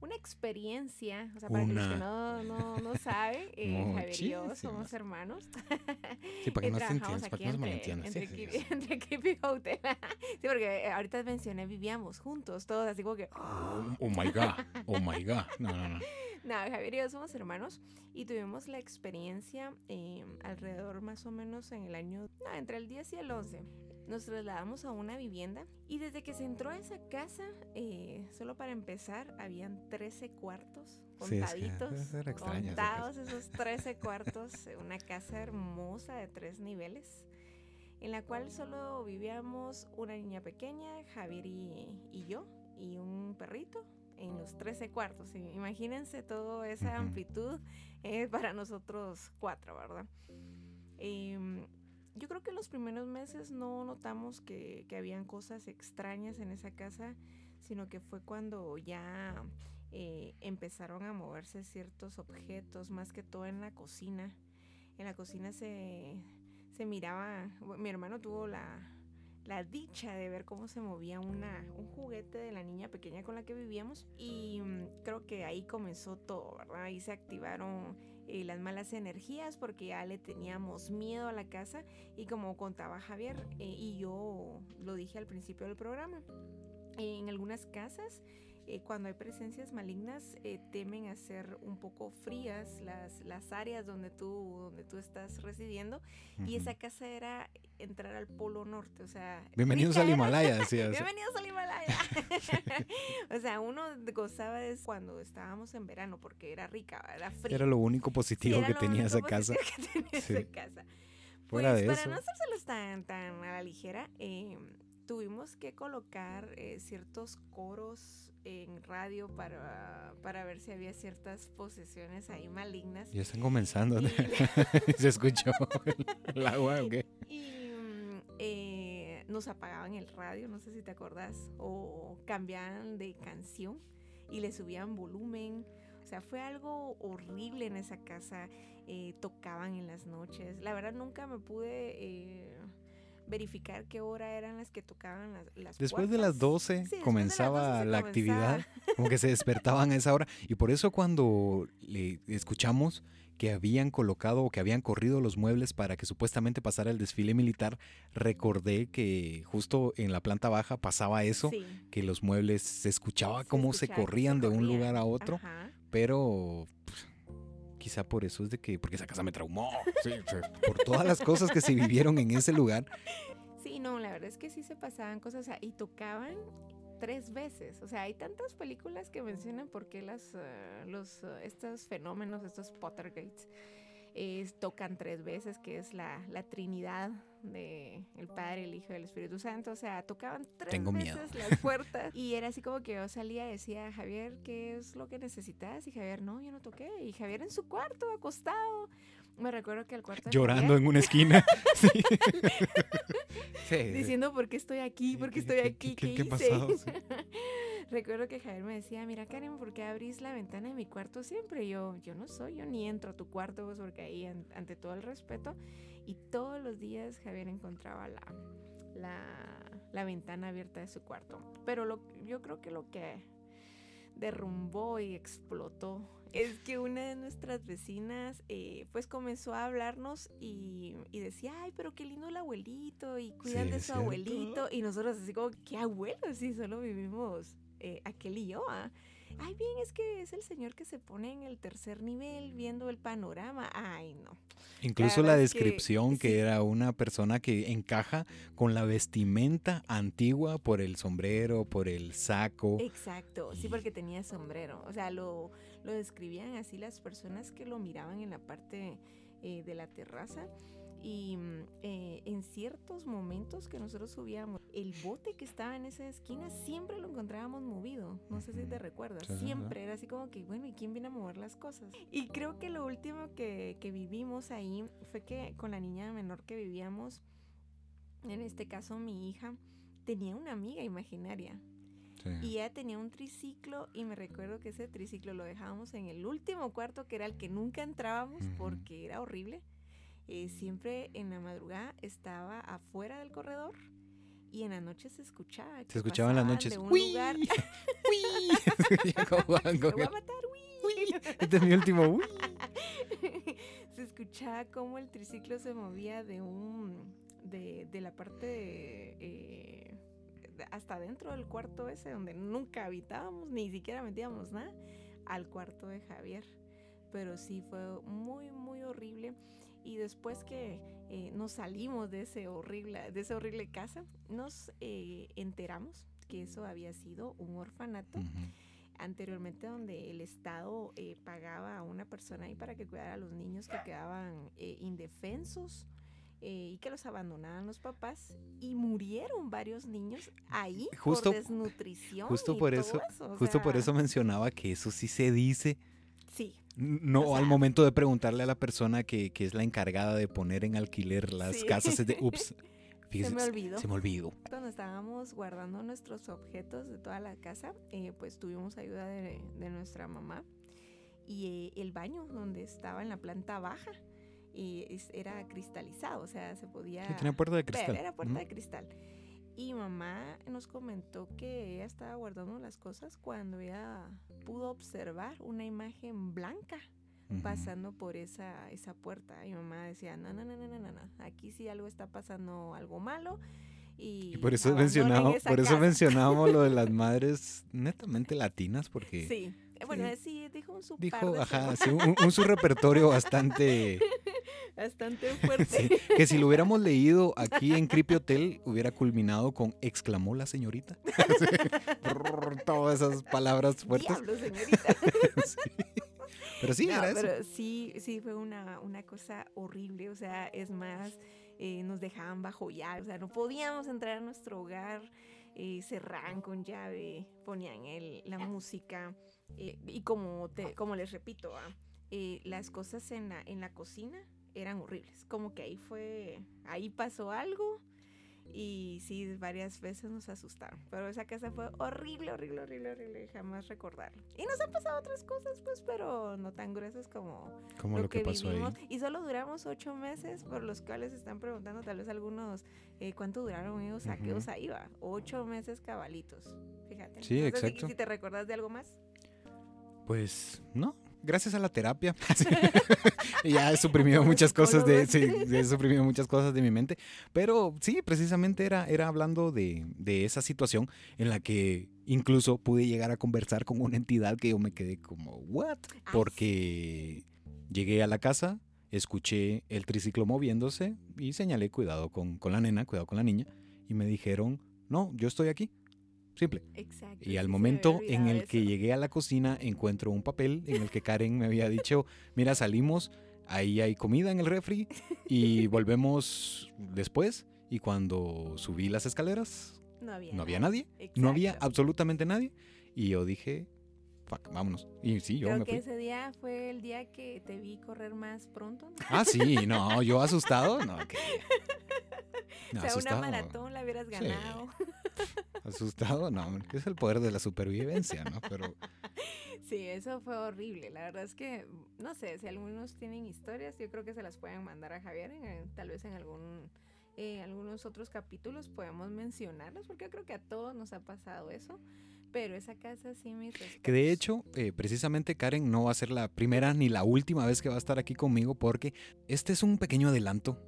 una experiencia, o sea, para los que no, no, no saben, eh, Javier y yo somos hermanos. Sí, para que no se entiendan, para que no se malentiendan. Entre, sí, sí, entre Hotel. sí, porque ahorita mencioné, vivíamos juntos, todos así como que... Oh, oh my God, oh my God. No, no, no. No, Javier y yo somos hermanos y tuvimos la experiencia eh, alrededor más o menos en el año, no, entre el 10 y el 11 nos trasladamos a una vivienda y desde que se entró a esa casa, eh, solo para empezar, habían 13 cuartos contaditos, sí, era contados esos 13 cuartos, una casa hermosa de tres niveles, en la cual solo vivíamos una niña pequeña, Javier y, yo, y un perrito, en los 13 cuartos. Imagínense toda esa amplitud eh, para nosotros cuatro, ¿verdad? Eh, yo creo que los primeros meses no notamos que, que habían cosas extrañas en esa casa, sino que fue cuando ya eh, empezaron a moverse ciertos objetos, más que todo en la cocina. En la cocina se, se miraba, mi hermano tuvo la, la dicha de ver cómo se movía una, un juguete de la niña pequeña con la que vivíamos y mm, creo que ahí comenzó todo, ¿verdad? Ahí se activaron eh, las malas energías porque ya le teníamos miedo a la casa y como contaba Javier eh, y yo lo dije al principio del programa, en algunas casas eh, cuando hay presencias malignas temen a ser un poco frías las, las áreas donde tú, donde tú estás residiendo y esa casa era entrar al polo norte, o sea... Bienvenidos al Himalaya, decías. Bienvenidos al Himalaya. o sea, uno gozaba de cuando estábamos en verano porque era rica, era fría. Era lo único positivo que tenía esa casa. Que tenía esa casa. Pues para no hacérselos tan, tan a la ligera, eh, tuvimos que colocar eh, ciertos coros en radio para, para ver si había ciertas posesiones ahí malignas. Ya están comenzando. ¿Se escuchó el, agua o qué? Y eh, nos apagaban el radio, no sé si te acordás, o cambiaban de canción y le subían volumen. O sea, fue algo horrible en esa casa. Eh, tocaban en las noches. La verdad nunca me pude eh, verificar qué hora eran las que tocaban las, las Después de las 12 comenzaba la actividad, como que se despertaban a esa hora. Y por eso cuando le escuchamos que habían colocado o que habían corrido los muebles para que supuestamente pasara el desfile militar, recordé que justo en la planta baja pasaba eso, que los muebles se escuchaba cómo se corrían de un lugar a otro, pero pues, quizá por eso es de que, porque esa casa me traumó, por todas las cosas que se vivieron en ese lugar. Sí, no, la verdad es que sí se pasaban cosas, y tocaban tres veces. O sea, hay tantas películas que mencionan por qué las, uh, los, uh, estos fenómenos, estos Pottergates, eh, tocan tres veces, que es la, la Trinidad de el Padre, el Hijo y el Espíritu Santo. O sea, tocaban tres Tengo veces miedo. las puertas. y era así como que yo salía y decía, Javier, ¿qué es lo que necesitas? Y Javier, no, yo no toqué. Y Javier en su cuarto, acostado. Me recuerdo que al cuarto. Llorando en una esquina. sí. sí. Diciendo por qué estoy aquí, por qué estoy aquí, ¿Qué, qué, qué, hice? pasado? Sí. recuerdo que Javier me decía, mira Karen, ¿por qué abrís la ventana de mi cuarto siempre? Yo, yo no soy, yo ni entro a tu cuarto, pues porque ahí, an, ante todo el respeto. Y todos los días Javier encontraba la, la, la ventana abierta de su cuarto. Pero lo, yo creo que lo que derrumbó y explotó es que una de nuestras vecinas eh, pues comenzó a hablarnos y, y, decía, ay, pero qué lindo el abuelito y cuidan Sí, de su abuelito. Y nosotros así como, ¿qué abuelo? Si solo vivimos eh, aquel y yo. ah". Ay, bien, es que es el señor que se pone en el tercer nivel viendo el panorama. Ay, no. Incluso la, que descripción que, sí. era una persona que encaja con la vestimenta antigua por el sombrero, por el saco. Exacto, sí, porque tenía sombrero. O sea, lo, lo describían así las personas que lo miraban en la parte eh, de la terraza. Y mm, eh, en ciertos momentos que nosotros subíamos, el bote que estaba en esa esquina siempre lo encontrábamos movido. No sé si te recuerdas. Sí, sí, sí. Siempre era así como que, bueno, ¿y quién viene a mover las cosas? Y creo que lo último que, que vivimos ahí fue que con la niña menor que vivíamos, en este caso mi hija, tenía una amiga imaginaria. Sí. Y ella tenía un triciclo y me recuerdo que ese triciclo lo dejábamos en el último cuarto que era el que nunca entrábamos porque era horrible. Eh, siempre en la madrugada estaba afuera del corredor y en la noche se escuchaba. que Se escuchaba en las noches. De un ¡Uy! lugar. ¡Uy! Como jugaban "Me con voy a matar, uy". ¡Uy! Este es mi último. ¡Uy! se escuchaba cómo el triciclo se movía de un de, de la parte eh, de- hasta dentro del cuarto ese donde nunca habitábamos ni siquiera metíamos nada al cuarto de Javier pero sí fue muy muy horrible y después que eh, nos salimos de ese horrible de esa horrible casa nos eh, enteramos que eso había sido un orfanato anteriormente donde el Estado eh, pagaba a una persona ahí para que cuidara a los niños que quedaban eh, indefensos eh, y que los abandonaban los papás y murieron varios niños ahí Justo- por desnutrición justo y por todo eso- Justo por eso mencionaba que eso sí se dice. Sí No O al sea- momento de preguntarle a la persona que, que es la encargada de poner en alquiler las Sí. casas, es de, ups, fíjese, se me olvidó Se me olvidó. cuando estábamos guardando nuestros objetos de toda la casa eh, pues tuvimos ayuda de, de nuestra mamá y eh, el baño donde estaba en la planta baja y es- era cristalizado o sea se podía Sí, tiene puerta de ver, cristal. era puerta de cristal. Y mamá nos comentó que ella estaba guardando las cosas cuando ella pudo observar una imagen blanca pasando por esa, esa puerta. Y mamá decía, no, no, no, no, no, no, no, aquí sí algo está pasando algo malo. Y, Y por eso mencionamos, por eso casa". mencionábamos lo de las madres netamente latinas, porque Sí, bueno, Sí. dijo un su par dijo, de ajá, sí, un, un su repertorio bastante, bastante fuerte. sí, que si lo hubiéramos leído aquí en Creepy Hotel hubiera culminado con exclamó la señorita. Brrr, Todas esas palabras fuertes. Diablo, señorita. Sí. Pero sí, No, era eso. pero sí, sí fue una, una cosa horrible. O sea, es más, eh, nos dejaban bajo llave. O sea, no podíamos entrar a nuestro hogar. eh, cerraban con llave, ponían el, la música. eh, y como, te, como les repito, ah, eh, las cosas en la, en la cocina eran horribles. Como que ahí fue, ahí pasó algo. Y sí, varias veces nos asustaron. Pero esa casa fue horrible, horrible, horrible, horrible. Jamás recordarlo. Y nos han pasado otras cosas, pues, pero no tan gruesas como, Como lo, lo que, que, pasó vivimos. ahí. Y solo duramos ocho meses, por los cuales están preguntando tal vez algunos eh, cuánto duraron ellos, a qué Ujú. osa iba. Ocho meses cabalitos. Fíjate. Sí, sé si- exacto. Si, te recuerdas de algo más. Pues no, gracias a la terapia. Sí. ya he suprimido muchas cosas de, sí, he suprimido muchas cosas de mi mente. Pero sí, precisamente era, era hablando de, de esa situación en la que incluso pude llegar a conversar con una entidad que yo me quedé como, ¿what? Ah, Porque llegué a la casa, escuché el triciclo moviéndose y señalé cuidado con, con la nena, cuidado con la niña. Y me dijeron, no, yo estoy aquí. Simple. Exacto. Y al momento en el que llegué a la cocina encuentro un papel en el que Karen me había dicho, mira, salimos, ahí hay comida en el refri y volvemos después. Y cuando subí las escaleras, no había, no había nadie, no había absolutamente nadie. Y yo dije, fuck, vámonos. Y sí, yo Creo me que fui. ese día fue el día que te vi correr más pronto. ¿no? Ah, sí, no, yo asustado, no, que... No, o sea, asustado, una maratón la hubieras Sí. ganado. asustado, no, es el poder de la supervivencia, ¿no? Pero Sí, eso fue horrible. La verdad es que, no sé, si algunos tienen historias, yo creo que se las pueden mandar a Javier, en, tal vez en algún, eh, algunos otros capítulos podemos mencionarlos, porque yo creo que a todos nos ha pasado eso. Pero esa casa sí me Que de hecho, eh, precisamente Karen no va a ser la primera ni la última vez que va a estar aquí conmigo porque este es un pequeño adelanto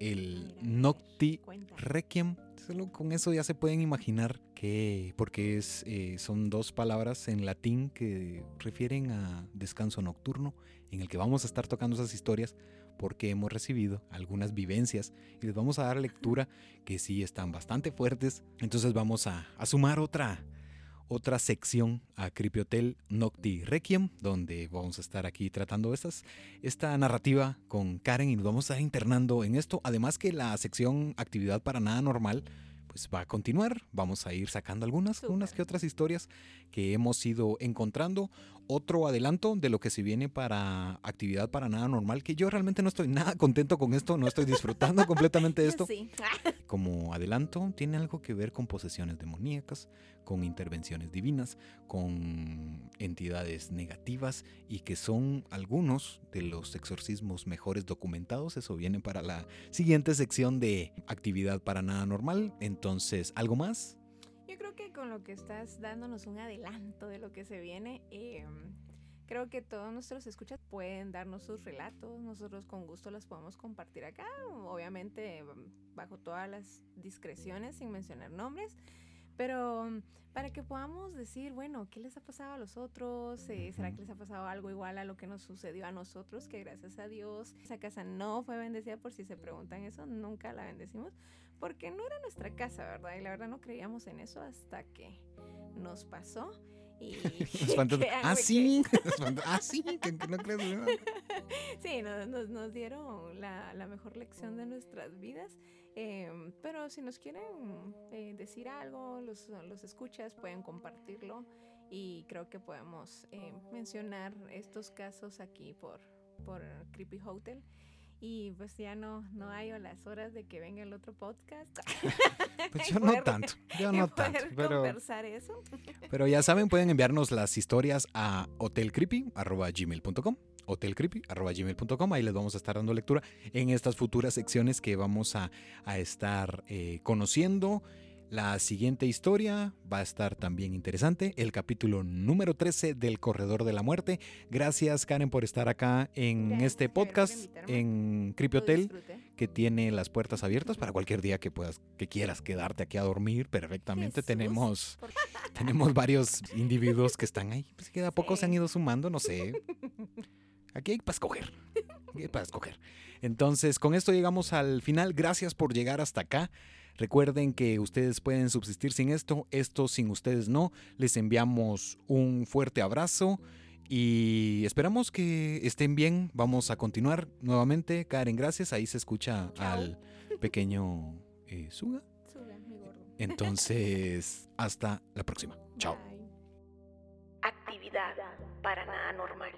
el Mira, Nocti cuenta. Requiem. Solo con eso ya se pueden imaginar que, porque es, eh, son dos palabras en latín que refieren a descanso nocturno, en el que vamos a estar tocando esas historias porque hemos recibido algunas vivencias y les vamos a dar lectura que sí están bastante fuertes. Entonces vamos a, a sumar otra, otra sección a Cripiotel Nocti Requiem, donde vamos a estar aquí tratando estas, esta narrativa con Karen y nos vamos a estar internando en esto. Además que la sección Actividad para Nada Normal pues va a continuar. Vamos a ir sacando algunas, Súper. unas que otras historias que hemos ido encontrando. Otro adelanto de lo que se viene para Actividad para Nada Normal, que yo realmente no estoy nada contento con esto, no estoy disfrutando completamente de esto Sí. como adelanto, tiene algo que ver con posesiones demoníacas, con intervenciones divinas, con entidades negativas y que son algunos de los exorcismos mejores documentados. Eso viene para la siguiente sección de actividad para nada normal. Entonces, ¿algo más? Yo creo que con lo que estás dándonos un adelanto de lo que se viene, eh, creo que todos nuestros escuchas pueden darnos sus relatos. Nosotros con gusto las podemos compartir acá, obviamente bajo todas las discreciones, sin mencionar nombres. Pero mm, para que podamos decir, bueno, ¿qué les ha pasado a los otros? Eh, ¿Será que les ha pasado algo igual a lo que nos sucedió a nosotros? Que gracias a Dios esa casa no fue bendecida, por si se preguntan eso, nunca la bendecimos, porque no era nuestra casa, ¿verdad? Y la verdad no creíamos en eso hasta que nos pasó. Y Ah, sí. Ah, sí. Que, no crees. Sí, nos, nos- nos dieron la, la mejor lección de nuestras vidas. Em, pero si nos quieren eh, decir algo, los, los escuchas, pueden compartirlo. Y creo que podemos eh, mencionar estos casos aquí por, por Creepy Hotel. Y pues ya no, no hay a las horas de que venga el otro podcast. Pues yo no tanto. Yo no tanto. Pero. conversar eso. Pero ya saben, pueden enviarnos las historias a hotelcreepy.gmail.com hotelcreepy.gmail.com Ahí les vamos a estar dando lectura en estas futuras secciones que vamos a, a estar eh, conociendo. La siguiente historia va a estar también interesante, el capítulo número 13 del Corredor de la Muerte. Gracias Karen por estar acá en Gracias, este podcast en Creepy Hotel que tiene las puertas abiertas para cualquier día que puedas que quieras quedarte aquí a dormir perfectamente. Jesús. Tenemos tenemos varios individuos que están ahí. Pues que de a poco se han ido sumando, no sé. Aquí hay para escoger. Aquí hay para escoger. Entonces, con esto llegamos al final. Gracias por llegar hasta acá. Recuerden que ustedes pueden subsistir sin esto, esto sin ustedes no. Les enviamos un fuerte abrazo y esperamos que estén bien. Vamos a continuar nuevamente. Karen, gracias. Ahí se escucha Chao. al pequeño eh, Suga. Suga, mi gordo. Entonces, hasta la próxima. Chao. Bye. Actividad para nada normal.